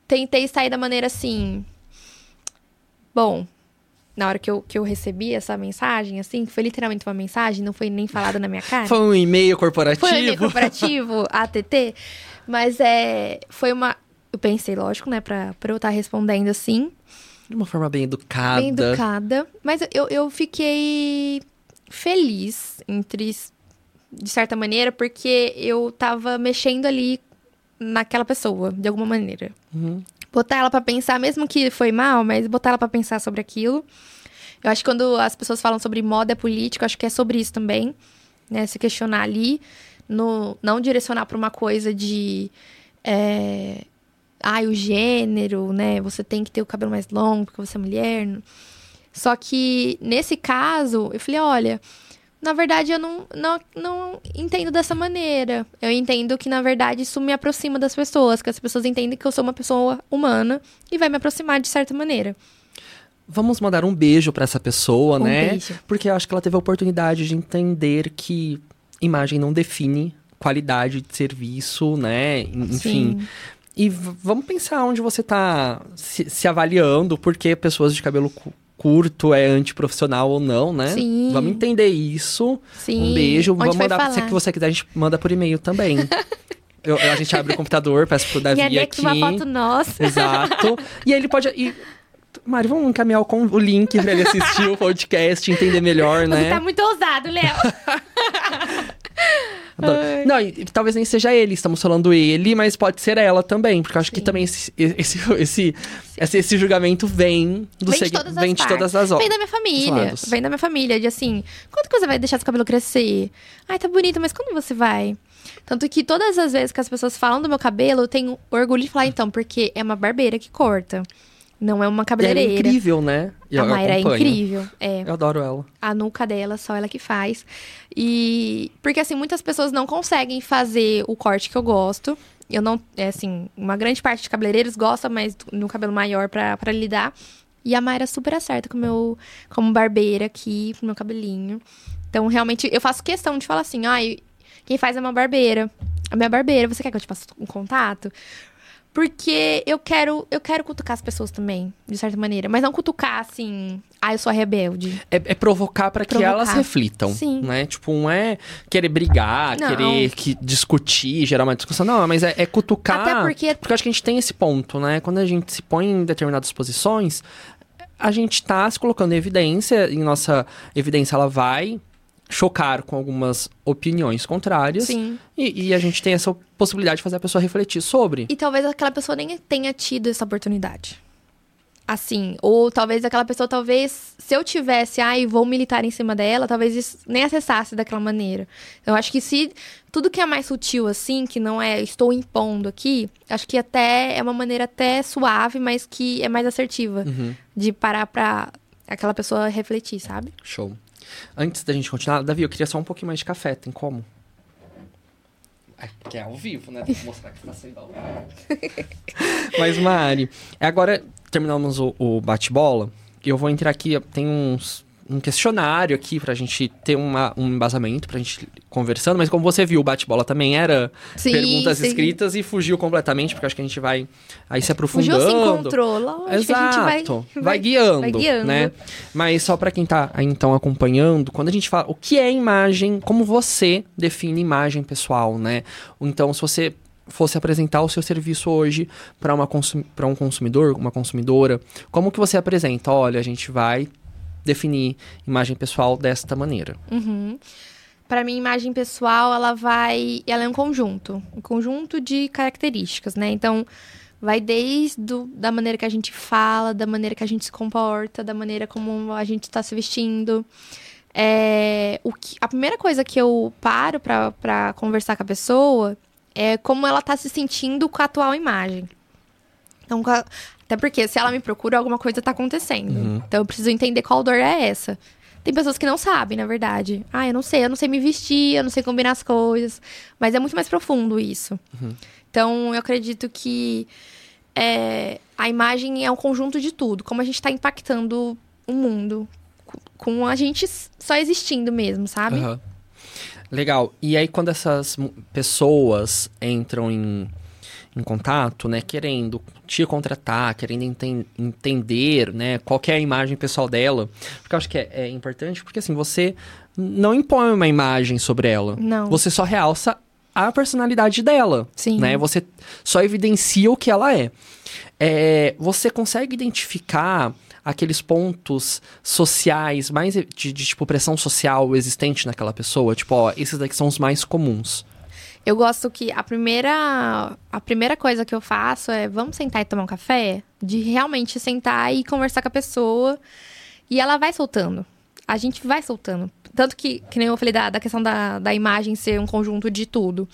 tentei sair da maneira assim. Bom, na hora que eu, que eu recebi essa mensagem, assim, que foi literalmente uma mensagem, não foi nem falada na minha cara. Foi um e-mail corporativo? Foi um e-mail corporativo, ATT, mas é, foi uma... Eu pensei, lógico, né, pra, pra eu estar respondendo assim, De uma forma bem educada. bem educada. Mas eu, eu fiquei feliz, entre, de certa maneira, porque eu tava mexendo ali naquela pessoa, de alguma maneira. Uhum. Botar ela pra pensar, mesmo que foi mal, mas botar ela pra pensar sobre aquilo. Eu acho que quando as pessoas falam sobre moda política, eu acho que é sobre isso também, né? Se questionar ali, no, não direcionar pra uma coisa de. É, ai, o gênero, né? Você tem que ter o cabelo mais longo porque você é mulher. Só que nesse caso, eu falei, olha, na verdade eu não, não, não entendo dessa maneira. Eu entendo que, na verdade, isso me aproxima das pessoas, que as pessoas entendem que eu sou uma pessoa humana e vai me aproximar de certa maneira. Vamos mandar um beijo pra essa pessoa, Um né? beijo. Porque eu acho que ela teve a oportunidade de entender que imagem não define qualidade de serviço, né? Enfim. Sim. E vamos pensar onde você tá se, se avaliando, porque pessoas de cabelo cu- curto é antiprofissional ou não, né? Sim. Vamos entender isso. Sim. Um beijo. Onde Vamos mandar. Se falar? que você quiser, a gente manda por e-mail também. Eu- a gente abre o computador, peço pro Davi E aqui. anexa uma foto nossa. Exato. E aí ele pode. E... Mari, vamos encaminhar o, o link pra ele assistir o podcast, entender melhor, Você né? tá muito ousado, Léo. Não, e, talvez nem seja ele, estamos falando ele, mas pode ser ela também, porque eu acho que Sim. também esse, esse, esse, esse, esse julgamento vem do Vem de todas as vem de todas as Vem obras. da minha família. Vem da minha família. De assim, quando que você vai deixar seu cabelo crescer? Ai, tá bonito, mas quando você vai? Tanto que todas as vezes que as pessoas falam do meu cabelo, eu tenho orgulho de falar, então, porque é uma barbeira que corta. Não é uma é cabeleireira. incrível, né? A Mayra é incrível. É. Eu adoro ela. a nuca dela, só ela que faz. E porque assim, muitas pessoas não conseguem fazer o corte que eu gosto. Eu não, é assim, uma grande parte de cabeleireiros gosta, mas no cabelo maior pra, pra lidar. E a Mayra super acerta com o meu como barbeira aqui, com o meu cabelinho. Então, realmente, eu faço questão de falar assim, ai, quem faz é uma barbeira. A minha barbeira, você quer que eu te passe um contato? Porque eu quero, eu quero cutucar as pessoas também, de certa maneira. Mas não cutucar assim, ah, eu sou a rebelde. É, é provocar para que elas reflitam, Sim. né? Tipo, não é querer brigar, Não. querer que, discutir, gerar uma discussão. Não, mas é, é cutucar. Até porque Porque eu acho que a gente tem esse ponto, né? Quando a gente se põe em determinadas posições, a gente tá se colocando em evidência, e nossa evidência ela vai chocar com algumas opiniões contrárias. Sim. E, e a gente tem essa possibilidade de fazer a pessoa refletir sobre. E talvez aquela pessoa nem tenha tido essa oportunidade. assim. Ou talvez aquela pessoa, talvez, se eu tivesse, ai, vou militar em cima dela, talvez isso nem acessasse daquela maneira. Eu acho que se tudo que é mais sutil, assim, que não é estou impondo aqui, acho que até é uma maneira até suave, mas que é mais assertiva. Uhum. De parar pra aquela pessoa refletir, sabe? Show. Antes da gente continuar, Davi, eu queria só um pouquinho mais de café, tem como? É, que é ao vivo, né? Tem que mostrar que tá sendo ao vivo. Mas, Mari, agora terminamos o, o bate-bola. Eu vou entrar aqui, tem uns, um questionário aqui pra gente ter uma, um embasamento, pra gente conversando. Mas como você viu, o bate-bola também era Sim, perguntas sim. escritas e fugiu completamente, porque acho que a gente vai aí se aprofundando. Gil se encontrou, Exato. a gente vai, vai, guiando, vai guiando. né? Mas só pra quem tá aí, então acompanhando, quando a gente fala o que é imagem, como você define imagem pessoal, né? Então, se você fosse apresentar o seu serviço hoje para consum um consumidor, uma consumidora, como que você apresenta? Olha, a gente vai definir imagem pessoal desta maneira. Uhum. Para mim, imagem pessoal, ela vai. Ela é um conjunto. Um conjunto de características, né? Então, vai desde o, da maneira que a gente fala, da maneira que a gente se comporta, da maneira como a gente está se vestindo. É, o que, a primeira coisa que eu paro para conversar com a pessoa é como ela tá se sentindo com a atual imagem. Então, até porque se ela me procura, alguma coisa tá acontecendo. Uhum. Então, eu preciso entender qual dor é essa. Tem pessoas que não sabem, na verdade. Ah, eu não sei, eu não sei me vestir, eu não sei combinar as coisas. Mas é muito mais profundo isso. Então, eu acredito que é, a imagem é um conjunto de tudo. Como a gente está impactando o mundo. com- a gente só existindo mesmo, sabe? Aham. Legal. E aí, quando essas pessoas entram em, em contato, né, querendo te contratar, querendo enten- entender, né, qual é a imagem pessoal dela, porque eu acho que é, é importante, porque assim, você não impõe uma imagem sobre ela. Não. Você só realça a personalidade dela. Sim. Né? Você só evidencia o que ela é. É, você consegue identificar aqueles pontos sociais mais de, de, tipo pressão social existente naquela pessoa? Tipo, ó, esses daqui são os mais comuns. Eu gosto que a primeira, a primeira coisa que eu faço é vamos sentar e tomar um café? De realmente sentar e conversar com a pessoa. E ela vai soltando. A gente vai soltando. Tanto que, que nem eu falei da, da questão da, da imagem ser um conjunto de tudo.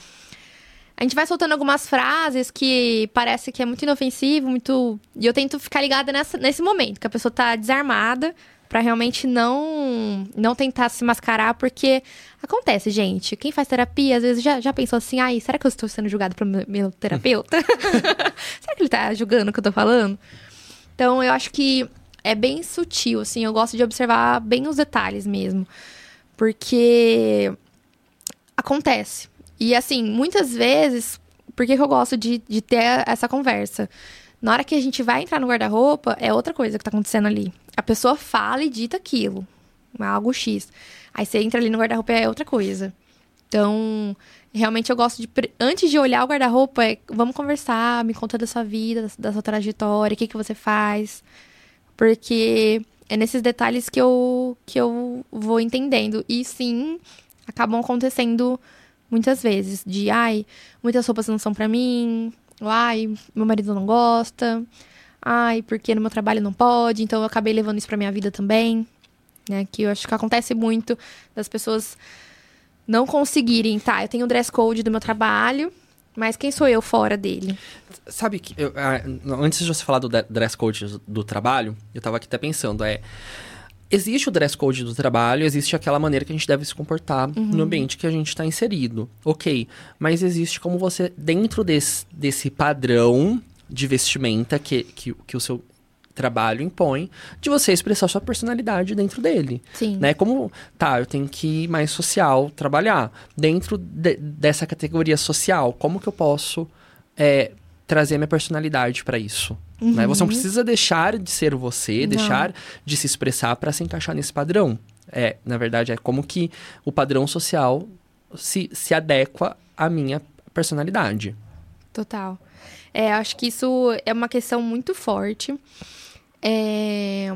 A gente vai soltando algumas frases que parece que é muito inofensivo, muito. E eu tento ficar ligada nessa, nesse momento, que a pessoa tá desarmada, pra realmente não não tentar se mascarar, porque acontece, gente. Quem faz terapia, às vezes já, já pensou assim, ai, será que eu estou sendo julgado pelo meu, meu terapeuta? será que ele tá julgando o que eu tô falando? Então, eu acho que é bem sutil, assim, eu gosto de observar bem os detalhes mesmo. Porque acontece. E assim, muitas vezes, por que, que eu gosto de, de ter essa conversa? Na hora que a gente vai entrar no guarda-roupa, é outra coisa que tá acontecendo ali. A pessoa fala e dita aquilo. Algo X. Aí você entra ali no guarda-roupa é outra coisa. Então, realmente eu gosto de. Antes de olhar o guarda-roupa, é vamos conversar, me conta da sua vida, da, sua trajetória, o que, que você faz. Porque é nesses detalhes que eu, que eu vou entendendo. E sim, acabam acontecendo muitas vezes. De, ai, muitas roupas não são pra mim. Ai, meu marido não gosta. Ai, porque no meu trabalho não pode. Então eu acabei levando isso pra minha vida também. Né? Que eu acho que acontece muito das pessoas não conseguirem, tá? Eu tenho o dress code do meu trabalho, mas quem sou eu fora dele? Sabe que eu, ah, antes de você falar do dress code do trabalho, eu tava aqui até pensando, é existe o dress code do trabalho, existe aquela maneira que a gente deve se comportar no ambiente que a gente está inserido. Ok, mas existe como você, dentro desse, desse padrão de vestimenta que, que, que o seu trabalho impõe, de você expressar sua personalidade dentro dele. Sim. Né? Como, tá, eu tenho que ir mais social, trabalhar. Dentro de- dessa categoria social, como que eu posso é, trazer minha personalidade para isso? Né? Você não precisa deixar de ser você, Não. deixar de se expressar para se encaixar nesse padrão. É, na verdade, é como que o padrão social se, se adequa à minha personalidade. Total. É, acho que isso é uma questão muito forte. É,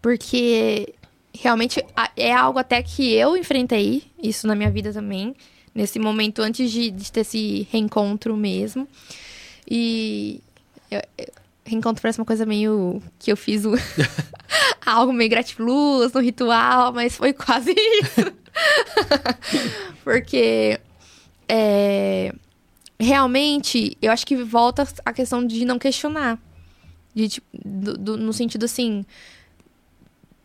porque realmente é algo até que eu enfrentei isso na minha vida também. Nesse momento antes de, de ter esse reencontro mesmo. E eu- reencontro parece uma coisa meio que eu fiz o... algo meio gratiluz no ritual, mas foi quase isso. Porque é, realmente eu acho que volta a questão de não questionar. De, tipo, do, do, no sentido assim,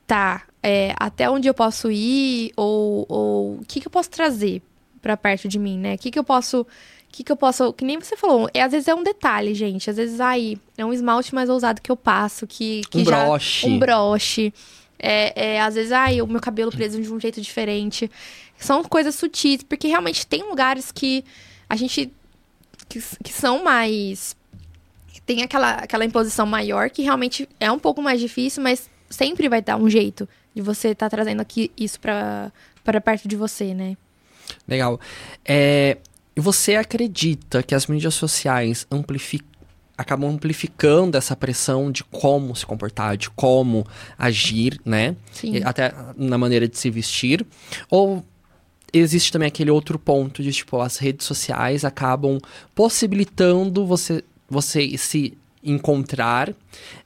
tá, é, até onde eu posso ir, ou, o que, que eu posso trazer para perto de mim, né? O que, que eu posso. Que, que eu posso. Que nem você falou, é, às vezes é um detalhe, gente. Às vezes, aí, é um esmalte mais ousado que eu passo, que. que um já, broche. Um broche. É, é, às vezes, ai, o meu cabelo preso de um jeito diferente. São coisas sutis, porque realmente tem lugares que a gente. que, que são mais. Tem aquela, aquela imposição maior que realmente é um pouco mais difícil, mas sempre vai dar um jeito de você estar tá trazendo aqui isso para perto de você, né? Legal. É, você acredita que as mídias sociais amplificam acabam amplificando essa pressão de como se comportar, de como agir, né? Sim. Até na maneira de se vestir. Ou existe também aquele outro ponto de, tipo, as redes sociais acabam possibilitando você, você se encontrar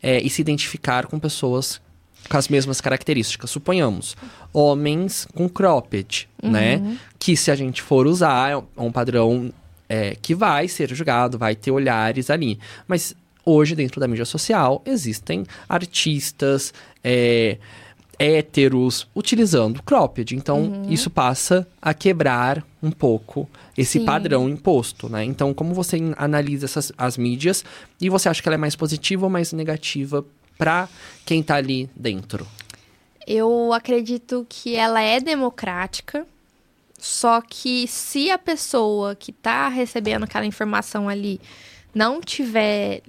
é, e se identificar com pessoas com as mesmas características. Suponhamos, homens com cropped, né? Uhum. Que se a gente for usar, é um padrão é, que vai ser julgado, vai ter olhares ali. Mas hoje, dentro da mídia social, existem artistas é, héteros utilizando cropped. Então, Uhum. isso passa a quebrar um pouco esse Sim. padrão imposto, né? Então, como você analisa essas, as mídias e você acha que ela é mais positiva ou mais negativa para quem tá ali dentro? Eu acredito que ela é democrática, só que se a pessoa que tá recebendo aquela informação ali não tiver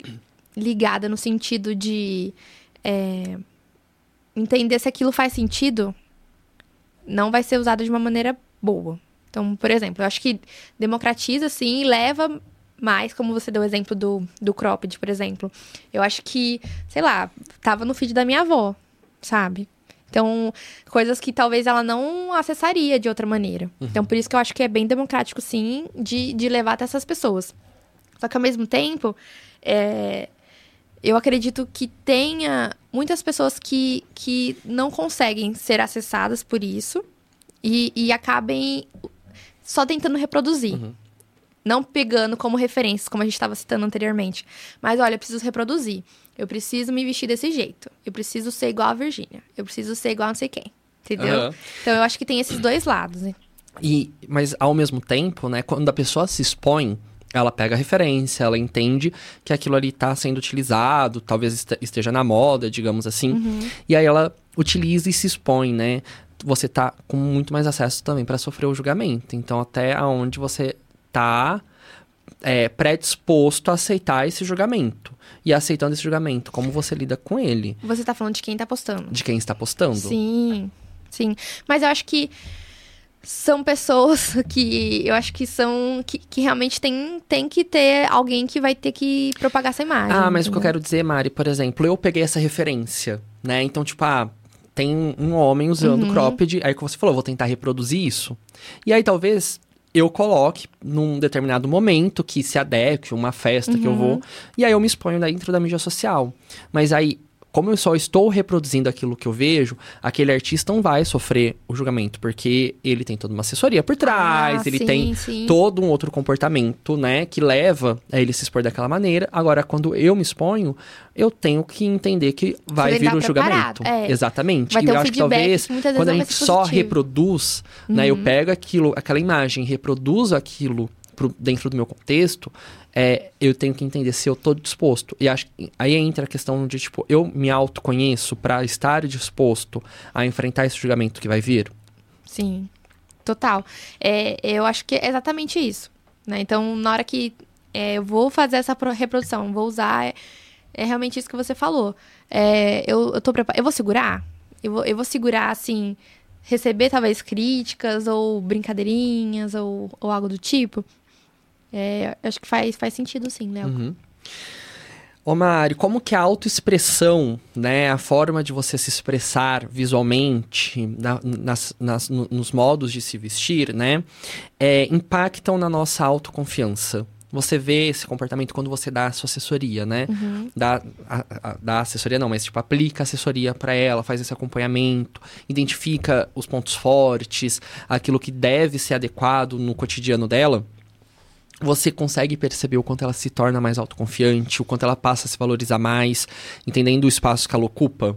ligada no sentido de é, entender se aquilo faz sentido, não vai ser usado de uma maneira boa. Então, por exemplo, eu acho que democratiza, sim, e leva mais, como você deu o exemplo do, do cropped, por exemplo. Eu acho que, sei lá, tava no feed da minha avó, sabe? Então, coisas que talvez ela não acessaria de outra maneira. Então, por isso que eu acho que é bem democrático, sim, de, de levar até essas pessoas. Só que, ao mesmo tempo, é, eu acredito que tenha muitas pessoas que, que não conseguem ser acessadas por isso e, e acabem só tentando reproduzir. Não pegando como referências, como a gente estava citando anteriormente. Mas olha, eu preciso reproduzir. Eu preciso me vestir desse jeito. Eu preciso ser igual a Virgínia. Eu preciso ser igual a não sei quem. Entendeu? Aham. Então eu acho que tem esses dois lados. né? E, mas ao mesmo tempo, né, quando a pessoa se expõe, ela pega a referência, ela entende que aquilo ali está sendo utilizado, talvez este- esteja na moda, digamos assim. E aí ela utiliza e se expõe, né? Você tá com muito mais acesso também para sofrer o julgamento. Então, até aonde você tá é, predisposto a aceitar esse julgamento. E aceitando esse julgamento, como você lida com ele, Você tá falando de quem tá postando. de quem está postando. Sim, sim. Mas eu acho que são pessoas que eu acho que são. que, que realmente tem, tem que ter alguém que vai ter que propagar essa imagem. Ah, mas o que eu entendeu? quero dizer, Mari, por exemplo, eu peguei essa referência, né? Então, tipo, ah, tem um homem usando Uhum. cropped, aí que você falou, vou tentar reproduzir isso. E aí talvez eu coloque num determinado momento que se adeque, uma festa que eu Uhum. vou, e aí eu me exponho dentro da mídia social. Mas aí, como eu só estou reproduzindo aquilo que eu vejo, aquele artista não vai sofrer o julgamento, porque ele tem toda uma assessoria por trás, Ah, ele sim, tem sim. todo um outro comportamento, né, que leva a ele se expor daquela maneira. Agora, quando eu me exponho, eu tenho que entender que vai vir estar o julgamento. é. Exatamente. Vai e eu um acho que talvez que quando a gente só positivo. reproduz, né, eu Uhum. pego aquilo, aquela imagem, reproduzo aquilo pro- dentro do meu contexto, é, eu tenho que entender se eu tô disposto. E acho aí entra a questão de, tipo, eu me autoconheço para estar disposto a enfrentar esse julgamento que vai vir. Sim, total. É, eu acho que é exatamente isso. Né? Então, na hora que é, eu vou fazer essa pro- reprodução, vou usar, é, é realmente isso que você falou. É, eu, eu tô preparada. Eu vou segurar? Eu vou, eu vou segurar, assim, receber talvez críticas ou brincadeirinhas ou, ou algo do tipo? É, acho que faz, faz sentido sim, Léo. Uhum. Ô Mari, como que a autoexpressão, né, a forma de você se expressar visualmente, na- nas, nas- no- nos modos de se vestir, né, é, impactam na nossa autoconfiança? você vê esse comportamento quando você dá a sua assessoria, né? Uhum. Dá, a, a, dá assessoria não, mas tipo, aplica assessoria para ela, faz esse acompanhamento, identifica os pontos fortes, aquilo que deve ser adequado no cotidiano dela você consegue perceber o quanto ela se torna mais autoconfiante, o quanto ela passa a se valorizar mais, entendendo o espaço que ela ocupa?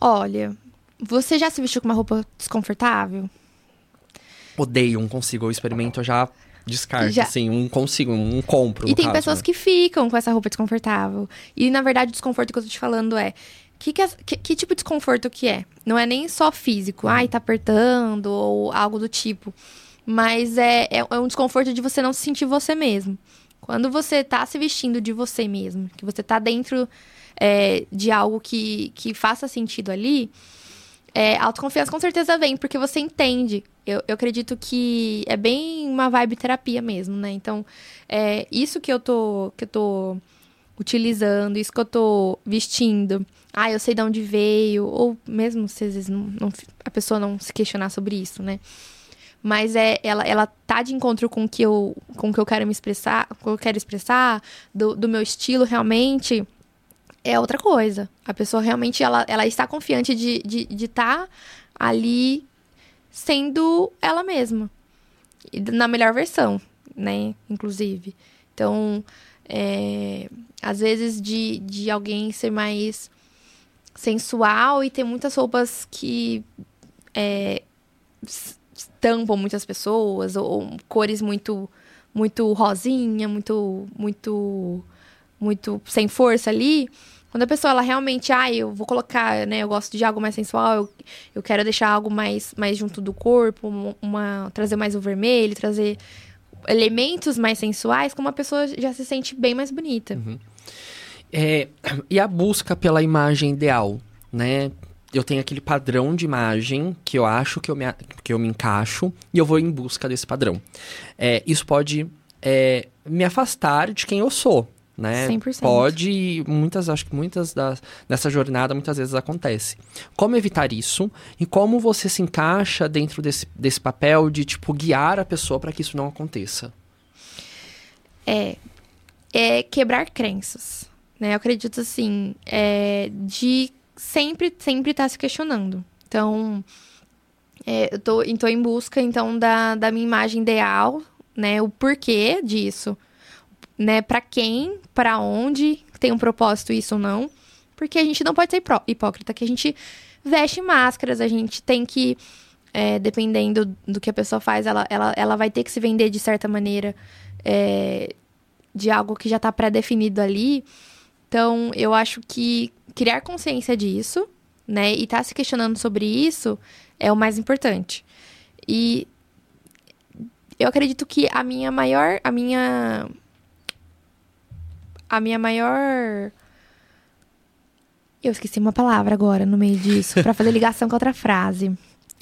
Olha, você já se vestiu com uma roupa desconfortável? Odeio, não consigo. Eu experimento, eu já descarto, Já- assim, um consigo, um compro. E tem caso, pessoas né? que ficam com essa roupa desconfortável. E, na verdade, o desconforto que eu tô te falando é... Que, que, que- que tipo de desconforto que é? Não é nem só físico. Ai, tá apertando ou algo do tipo. Mas é, é, é um desconforto de você não se sentir você mesmo. Quando você tá se vestindo de você mesmo, que você tá dentro é, de algo que, que faça sentido ali, é, autoconfiança com certeza vem, porque você entende. Eu, eu acredito que é bem uma vibe terapia mesmo, né? Então, é, isso que eu tô, que eu tô utilizando, isso que eu tô vestindo. Ah, eu sei de onde veio, ou mesmo se às vezes não, não- a pessoa não se questionar sobre isso, né? Mas é, ela, ela tá de encontro com que eu, com que eu quero me expressar, com que eu quero expressar, do, do meu estilo realmente, é outra coisa. A pessoa realmente, ela, ela está confiante de estar de, de tá ali sendo ela mesma. Na melhor versão, né? Inclusive. Então, é, às vezes de, de alguém ser mais sensual e ter muitas roupas que é, tampam muitas pessoas, ou, ou cores muito muito rosinha, muito muito muito sem força ali. Quando a pessoa ela realmente, ah, eu vou colocar, né, eu gosto de algo mais sensual, eu, eu quero deixar algo mais mais junto do corpo, uma, trazer mais o vermelho, trazer elementos mais sensuais, como a pessoa já se sente bem mais bonita. É, e a busca pela imagem ideal, né? Eu tenho aquele padrão de imagem que eu acho que eu me, que eu me encaixo e eu vou em busca desse padrão. É, isso pode é, me afastar de quem eu sou, né? 100%. Pode, muitas, acho que muitas das, dessa jornada muitas vezes acontece. Como evitar isso e como você se encaixa dentro desse, desse papel de, tipo, guiar a pessoa para que isso não aconteça? É, é quebrar crenças, né? Eu acredito assim, é, de sempre, sempre estar se questionando. Então, é, eu tô, tô em busca, então, da, da minha imagem ideal, né? O porquê disso, né? Pra quem, pra onde, tem um propósito isso ou não. Porque a gente não pode ser hipó- hipócrita, que a gente veste máscaras, a gente tem que, é, dependendo do que a pessoa faz, ela, ela, ela vai ter que se vender de certa maneira, é, de algo que já está pré-definido ali. Então, eu acho que criar consciência disso, né, e estar tá se questionando sobre isso é o mais importante. E eu acredito que a minha maior, a minha a minha maior eu esqueci uma palavra agora no meio disso para fazer ligação com outra frase.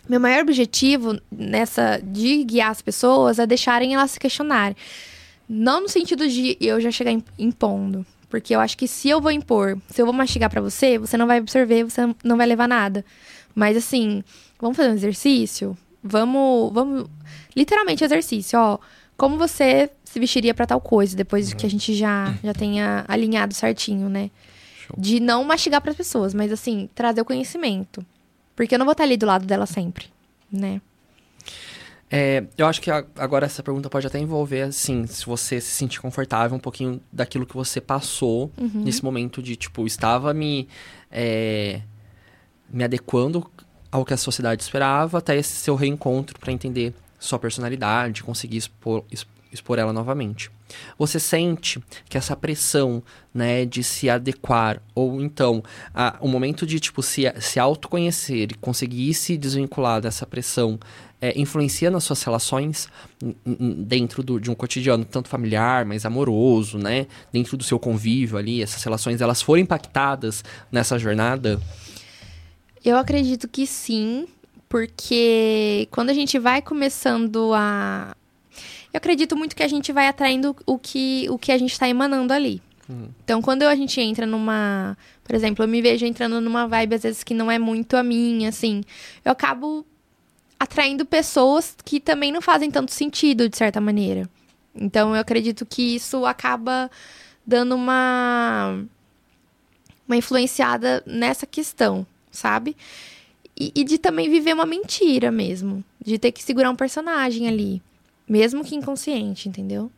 Meu maior objetivo nessa de guiar as pessoas é deixarem elas se questionarem. Não no sentido de eu já chegar im- impondo. Porque eu acho que se eu vou impor, se eu vou mastigar pra você, você não vai absorver, você não vai levar nada. Mas assim, vamos fazer um exercício? Vamos, vamos literalmente exercício, ó. Como você se vestiria pra tal coisa depois que a gente já já tenha alinhado certinho, né? Show. De não mastigar pras pessoas, mas assim, trazer o conhecimento. Porque eu não vou estar ali do lado dela sempre, né? É, eu acho que a- agora essa pergunta pode até envolver, assim, se você se sentir confortável, um pouquinho daquilo que você passou Uhum. nesse momento de, tipo, estava me, é, me adequando ao que a sociedade esperava, até esse seu reencontro para entender sua personalidade, conseguir expor, expor ela novamente. Você sente que essa pressão, né, de se adequar, ou então, a- o momento de, tipo, se, se autoconhecer e conseguir se desvincular dessa pressão, é, influencia nas suas relações dentro do- de um cotidiano, tanto familiar, mais amoroso, né? Dentro do seu convívio ali, essas relações, elas foram impactadas nessa jornada? Eu acredito que sim, porque quando a gente vai começando a. Eu acredito muito que a gente vai atraindo o que, o que a gente está emanando ali. Então, quando a gente entra numa. Por exemplo, eu me vejo entrando numa vibe, às vezes, que não é muito a minha, assim. Eu acabo atraindo pessoas que também não fazem tanto sentido, de certa maneira. Então eu acredito que isso acaba dando uma uma influenciada nessa questão, sabe? E, e, de também viver uma mentira mesmo, de ter que segurar um personagem ali, mesmo que inconsciente, entendeu?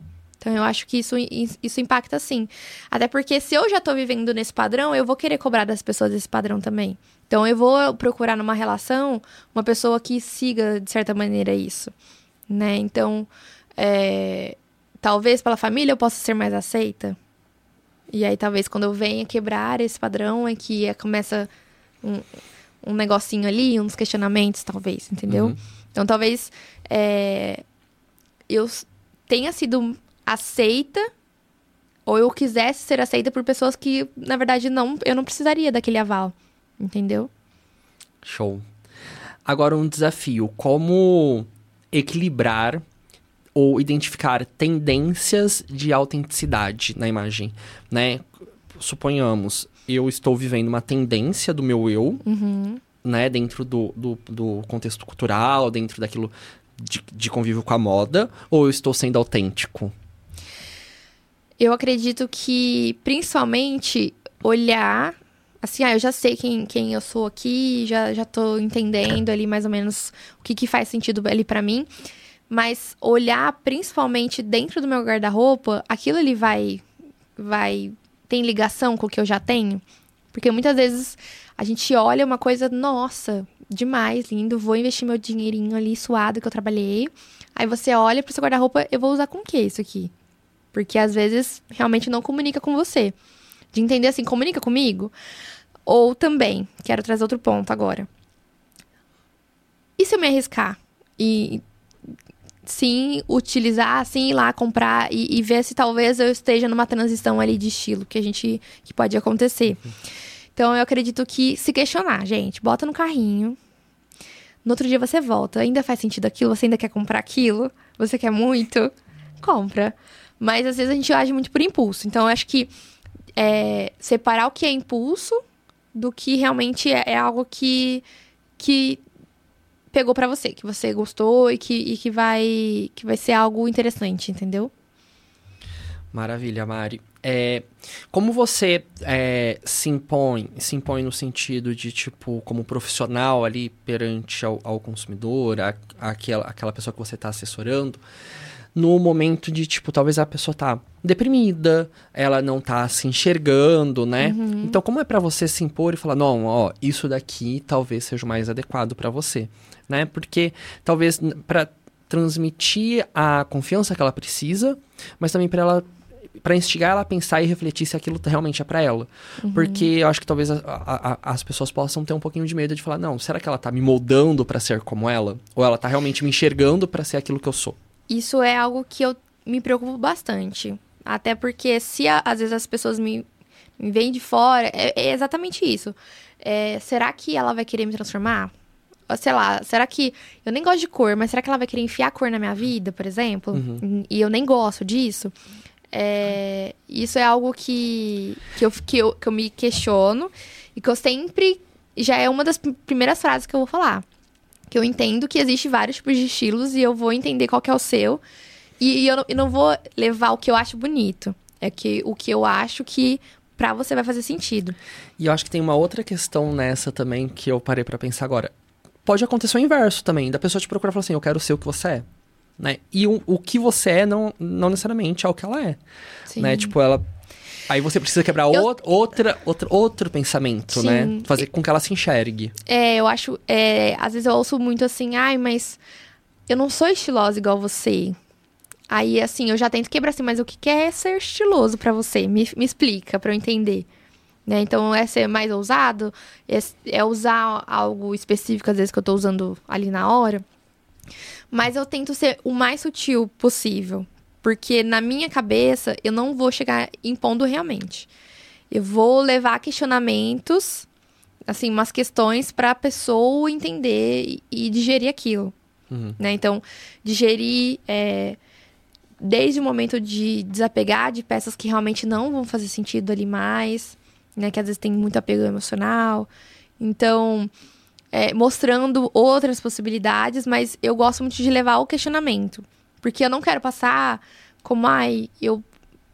Então eu acho que isso, isso impacta sim. Até porque se eu já tô vivendo nesse padrão, eu vou querer cobrar das pessoas esse padrão também. Então eu vou procurar numa relação uma pessoa que siga, de certa maneira, isso. Né? Então, é, talvez pela família eu possa ser mais aceita. E aí talvez quando eu venha quebrar esse padrão é que é, começa um, um negocinho ali, uns questionamentos, talvez, entendeu? Uhum. Então talvez é, eu tenha sido aceita ou eu quisesse ser aceita por pessoas que, na verdade, não, eu não precisaria daquele aval, entendeu? Show. Agora um desafio, como equilibrar ou identificar tendências de autenticidade na imagem, né? Suponhamos, eu estou vivendo uma tendência do meu eu, uhum. né? Dentro do, do, do, contexto cultural, dentro daquilo de, de convívio com a moda, ou eu estou sendo autêntico? Eu acredito que, principalmente, olhar. Assim, ah, eu já sei quem, quem eu sou aqui, já, já tô entendendo ali mais ou menos o que, que faz sentido ali para mim. Mas olhar principalmente dentro do meu guarda-roupa, aquilo ali vai. vai. tem ligação com o que eu já tenho. Porque muitas vezes a gente olha uma coisa, nossa, demais, lindo, vou investir meu dinheirinho ali suado que eu trabalhei. Aí você olha pro seu guarda-roupa, eu vou usar com o que isso aqui? Porque às vezes realmente não comunica com você. De entender assim, comunica comigo? Ou também, quero trazer outro ponto agora. E se eu me arriscar? E sim utilizar, assim, ir lá comprar e, e, ver se talvez eu esteja numa transição ali de estilo que a gente que pode acontecer. Então eu acredito que se questionar, gente, bota no carrinho. No outro dia você volta, ainda faz sentido aquilo, você ainda quer comprar aquilo, você quer muito, compra. Mas às vezes a gente age muito por impulso. Então eu acho que é, separar o que é impulso do que realmente é, é algo que, que pegou para você, que você gostou e que, e que, vai, que vai ser algo interessante, entendeu? Maravilha, Mari. É, como você é, se impõe, se impõe no sentido de, tipo, como profissional ali perante ao, ao consumidor, a, aquela, aquela pessoa que você está assessorando, no momento de, tipo, talvez a pessoa tá deprimida, ela não tá se enxergando, né? Uhum. Então, como é para você se impor e falar, não, ó, isso daqui talvez seja o mais adequado para você, né? Porque talvez para transmitir a confiança que ela precisa, mas também para ela para instigar ela a pensar e refletir se aquilo realmente é para ela. Uhum. Porque eu acho que talvez a, a, a, as pessoas possam ter um pouquinho de medo de falar, não, será que ela tá me moldando para ser como ela? Ou ela tá realmente me enxergando para ser aquilo que eu sou? Isso é algo que eu me preocupo bastante. Até porque se a, às vezes as pessoas me, me veem de fora, é, é exatamente isso. É, será que ela vai querer me transformar? Sei lá, será que. Eu nem gosto de cor, mas será que ela vai querer enfiar cor na minha vida, por exemplo? Uhum. E eu nem gosto disso. É, isso é algo que, que, eu, que, eu, que eu me questiono e que eu sempre. Já é uma das primeiras frases que eu vou falar que eu entendo que existe vários tipos de estilos e eu vou entender qual que é o seu. E, e eu, não, eu não vou levar o que eu acho bonito. É que o que eu acho que para você vai fazer sentido. E eu acho que tem uma outra questão nessa também que eu parei para pensar agora. Pode acontecer o inverso também, da pessoa te procurar e falar assim, eu quero ser o que você é. Né? E o, o que você é não, não necessariamente é o que ela é. Sim. Né? Tipo, ela Aí você precisa quebrar eu... outra, outra, outro pensamento, Sim. né? Fazer com que ela se enxergue. É, eu acho. É, às vezes eu ouço muito assim, ai, mas eu não sou estilosa igual você. Aí, assim, eu já tento quebrar assim, mas o que é ser estiloso para você? Me, me explica para eu entender. Né? Então, é ser mais ousado, é, é, usar algo específico, às vezes, que eu tô usando ali na hora. Mas eu tento ser o mais sutil possível. Porque na minha cabeça, eu não vou chegar impondo realmente. Eu vou levar questionamentos, assim, umas questões para a pessoa entender e, digerir aquilo. Uhum. Né? Então, digerir é, desde o momento de desapegar de peças que realmente não vão fazer sentido ali mais, né? Que às vezes tem muito apego emocional. Então, é, mostrando outras possibilidades, mas eu gosto muito de levar o questionamento. Porque eu não quero passar como, ai, eu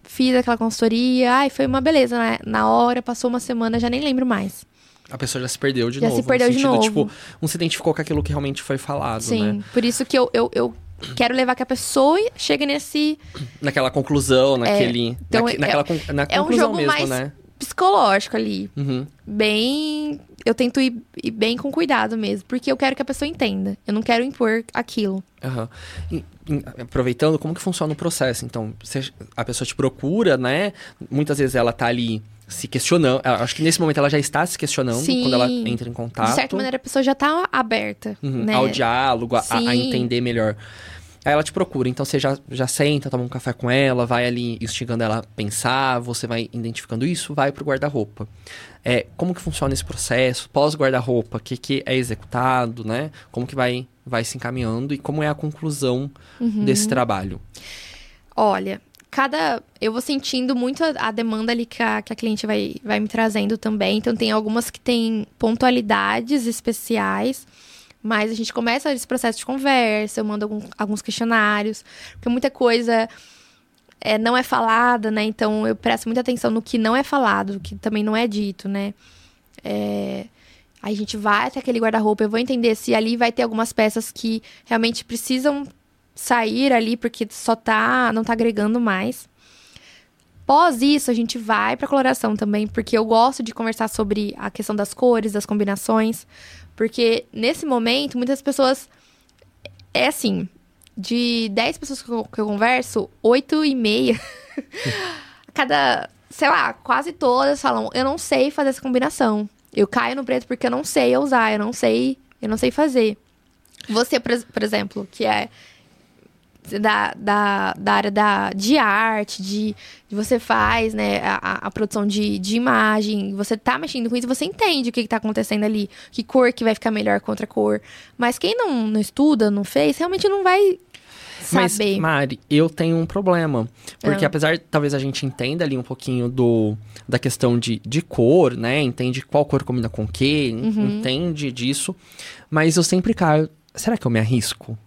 fiz aquela consultoria, ai, foi uma beleza, né? Na hora, passou uma semana, já nem lembro mais. A pessoa já se perdeu de Já novo. se perdeu no de sentido, novo. Tipo, não se identificou com aquilo que realmente foi falado, Sim, né? por isso que eu, eu, eu quero levar que a pessoa chegue nesse Naquela conclusão, naquele. então naque- é- naquela con- na é um jogo mesmo, mais- né? psicológico ali. Uhum. Bem. Eu tento ir, ir bem com cuidado mesmo, porque eu quero que a pessoa entenda. Eu não quero impor aquilo. Aham. E- e- aproveitando, como que funciona o processo? Então, você- a pessoa te procura, né? Muitas vezes ela tá ali se questionando. Acho que nesse momento ela já está se questionando Sim. quando ela entra em contato. De certa maneira, a pessoa já tá aberta. Uhum, né? Ao diálogo, a, a entender melhor. Aí ela te procura, então você já, já senta, toma um café com ela, vai ali instigando ela a pensar, você vai identificando isso, vai pro guarda-roupa. É, como que funciona esse processo? Pós-guarda-roupa, o que, que é executado, né? Como que vai, vai se encaminhando e como é a conclusão Uhum. desse trabalho? Olha, cada. Eu vou sentindo muito a, a demanda ali que a, que a cliente vai, vai me trazendo também. Então, tem algumas que têm pontualidades especiais. Mas a gente começa esse processo de conversa, eu mando algum- alguns questionários, porque muita coisa é, não é falada, né? Então eu presto muita atenção no que não é falado, que também não é dito, né? É, a gente vai até aquele guarda-roupa, eu vou entender se ali vai ter algumas peças que realmente precisam sair ali porque só tá, não tá agregando mais. Pós isso, a gente vai pra coloração também, porque eu gosto de conversar sobre a questão das cores, das combinações, porque nesse momento muitas pessoas é assim, de 10 pessoas que eu, converso, 8 e meia cada, sei lá, quase todas falam, eu não sei fazer essa combinação. Eu caio no preto porque eu não sei usar, eu não sei, eu não sei fazer. Você, por, por exemplo, que é da, da, da área da, de arte, de, de você faz, né, a, a- produção de, de imagem, você tá mexendo com isso, você entende o que, que tá acontecendo ali, que cor que vai ficar melhor com outra cor. Mas quem não, não estuda, não fez, realmente não vai Mas, saber. Mari, eu tenho um problema. Porque Ah. apesar, talvez a gente entenda ali um pouquinho do, da questão de, de cor, né? Entende qual cor combina com o quê, en- Uhum. entende disso. Mas eu sempre caio. Será que eu me arrisco?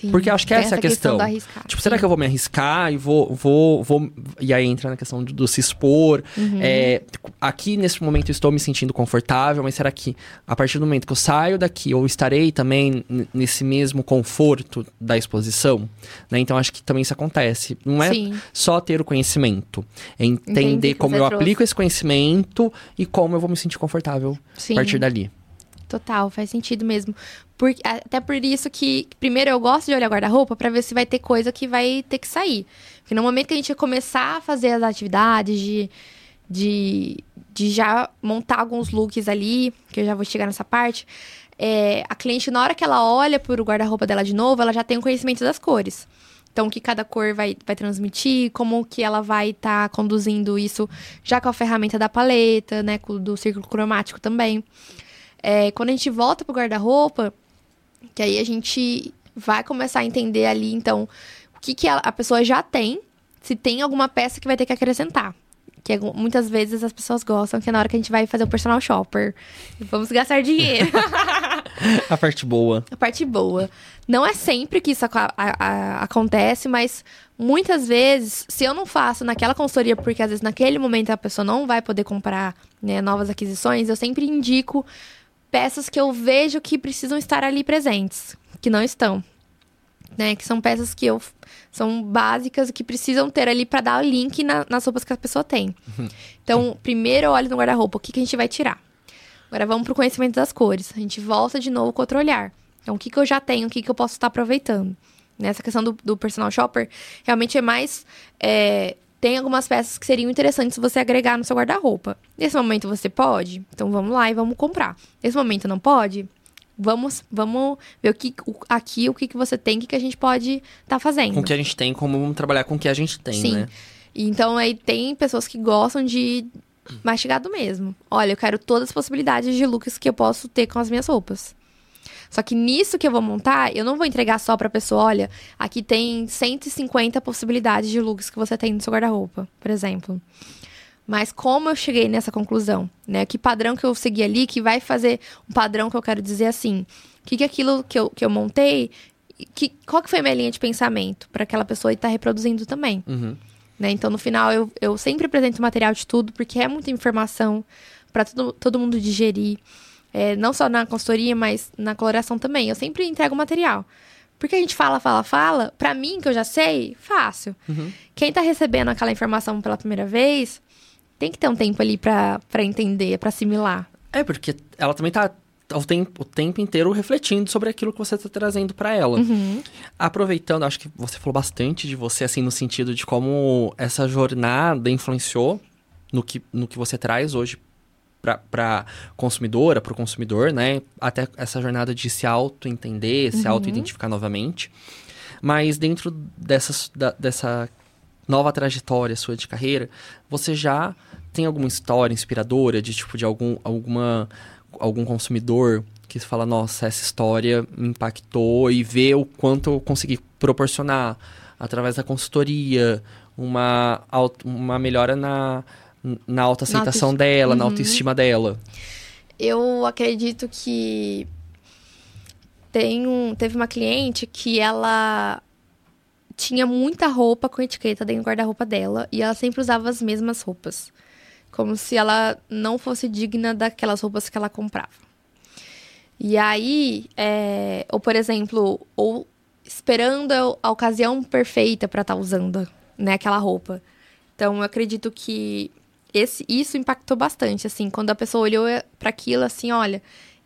Sim, porque acho que tem essa é a questão. arriscar. Tipo, será que eu vou me arriscar e vou, vou, vou... E aí entra na questão do, do se expor. Uhum. É, aqui, nesse momento, eu estou me sentindo confortável, mas será que a partir do momento que eu saio daqui, eu estarei também nesse mesmo conforto da exposição? Né? Então, acho que também isso acontece. Não é Sim. só ter o conhecimento. É Entendi entender que como eu trouxe. aplico esse conhecimento e como eu vou me sentir confortável a partir dali. Total, faz sentido mesmo. Por, até por isso que, primeiro, eu gosto de olhar guarda-roupa pra ver se vai ter coisa que vai ter que sair. Porque no momento que a gente começar a fazer as atividades de, de, de já montar alguns looks ali, que eu já vou chegar nessa parte, é, a cliente, na hora que ela olha pro guarda-roupa dela de novo, ela já tem o conhecimento das cores. Então, o que cada cor vai, vai transmitir, como que ela vai estar conduzindo isso já com a ferramenta da paleta, né, do círculo cromático também. É, quando a gente volta pro guarda-roupa, que aí a gente vai começar a entender ali, então, o que, que a, pessoa já tem, se tem alguma peça que vai ter que acrescentar. Que é- muitas vezes as pessoas gostam, que é na hora que a gente vai fazer o personal shopper. Vamos gastar dinheiro. A parte boa. a parte boa. Não é sempre que isso a- a- acontece, mas muitas vezes, se eu não faço naquela consultoria, porque às vezes naquele momento a pessoa não vai poder comprar né, novas aquisições, eu sempre indico peças que eu vejo que precisam estar ali presentes, que não estão. Né, que são peças que eu são básicas que precisam ter ali para dar o link na- nas roupas que a pessoa tem. Então, primeiro eu olho no guarda-roupa, o que, que a gente vai tirar? Agora vamos pro conhecimento das cores. A gente volta de novo com outro olhar. Então, o que, que eu já tenho, o que, que eu posso estar aproveitando? Nessa questão do, do personal shopper, realmente é mais. é, tem algumas peças que seriam interessantes você agregar no seu guarda-roupa. Nesse momento você pode, então vamos lá e vamos comprar. Nesse momento não pode, vamos, vamos ver o que, o- aqui o que, que você tem, o que, que a gente pode estar fazendo. Com o que a gente tem, como vamos trabalhar com o que a gente tem, Sim. né? Então aí tem pessoas que gostam de mastigado mesmo. Olha, eu quero todas as possibilidades de looks que eu posso ter com as minhas roupas. Só que nisso que eu vou montar, eu não vou entregar só pra pessoa, olha, aqui tem 150 possibilidades de looks que você tem no seu guarda-roupa, por exemplo. Mas como eu cheguei nessa conclusão, né? Que padrão que eu segui ali que vai fazer um padrão que eu quero dizer assim. O que, que aquilo que eu, que eu montei que, qual que foi a minha linha de pensamento para aquela pessoa estar reproduzindo também. Uhum. Né? Então, no final, eu, eu sempre apresento material de tudo, porque é muita informação para todo, todo mundo digerir. É, não só na consultoria, mas na coloração também. Eu sempre entrego material. Porque a gente fala, fala, fala. Pra mim, que eu já sei, fácil. Uhum. Quem tá recebendo aquela informação pela primeira vez, tem que ter um tempo ali pra, pra entender, pra assimilar. É, porque ela também tá o tempo, o tempo inteiro refletindo sobre aquilo que você está trazendo para ela. Uhum. Aproveitando, acho que você falou bastante de você, assim, no sentido de como essa jornada influenciou no que, no que você traz hoje para consumidora, para o consumidor, né? Até essa jornada de se auto-entender, se Uhum. auto-identificar novamente. Mas dentro dessas, da- dessa nova trajetória sua de carreira, você já tem alguma história inspiradora de tipo de algum alguma algum consumidor que fala, nossa, essa história me impactou e vê o quanto eu consegui proporcionar através da consultoria uma, uma melhora na, na autoaceitação autoesti- dela, na Uhum. autoestima dela. Eu acredito que tem um, teve uma cliente que ela tinha muita roupa com etiqueta dentro do guarda-roupa dela e ela sempre usava as mesmas roupas. Como se ela não fosse digna daquelas roupas que ela comprava. E aí, é, ou por exemplo, ou esperando a, ocasião perfeita para estar usando né, aquela roupa. Então, eu acredito que esse, isso impactou bastante, assim, quando a pessoa olhou para aquilo, assim, olha,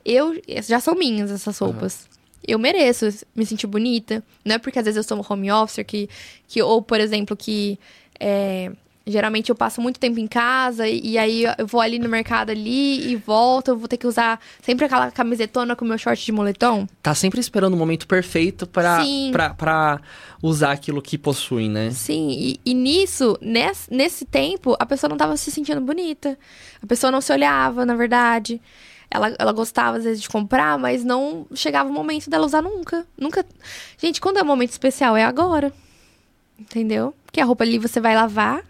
eu já são minhas essas roupas. Eu mereço me sentir bonita. Não é porque às vezes eu sou um home officer que, que ou, por exemplo, que é, geralmente eu passo muito tempo em casa e, e aí eu vou ali no mercado ali e volto, eu vou ter que usar sempre aquela camisetona com meu short de moletom. Tá sempre esperando o momento perfeito pra, pra usar aquilo que possui, né? Sim, e, e nisso, nesse, nesse tempo, a pessoa não tava se sentindo bonita. A pessoa não se olhava, na verdade. Ela, ela gostava, às vezes, de comprar, mas não chegava o momento dela usar nunca. Nunca. Gente, quando é um momento especial, é agora. Entendeu? Porque a roupa ali você vai lavar,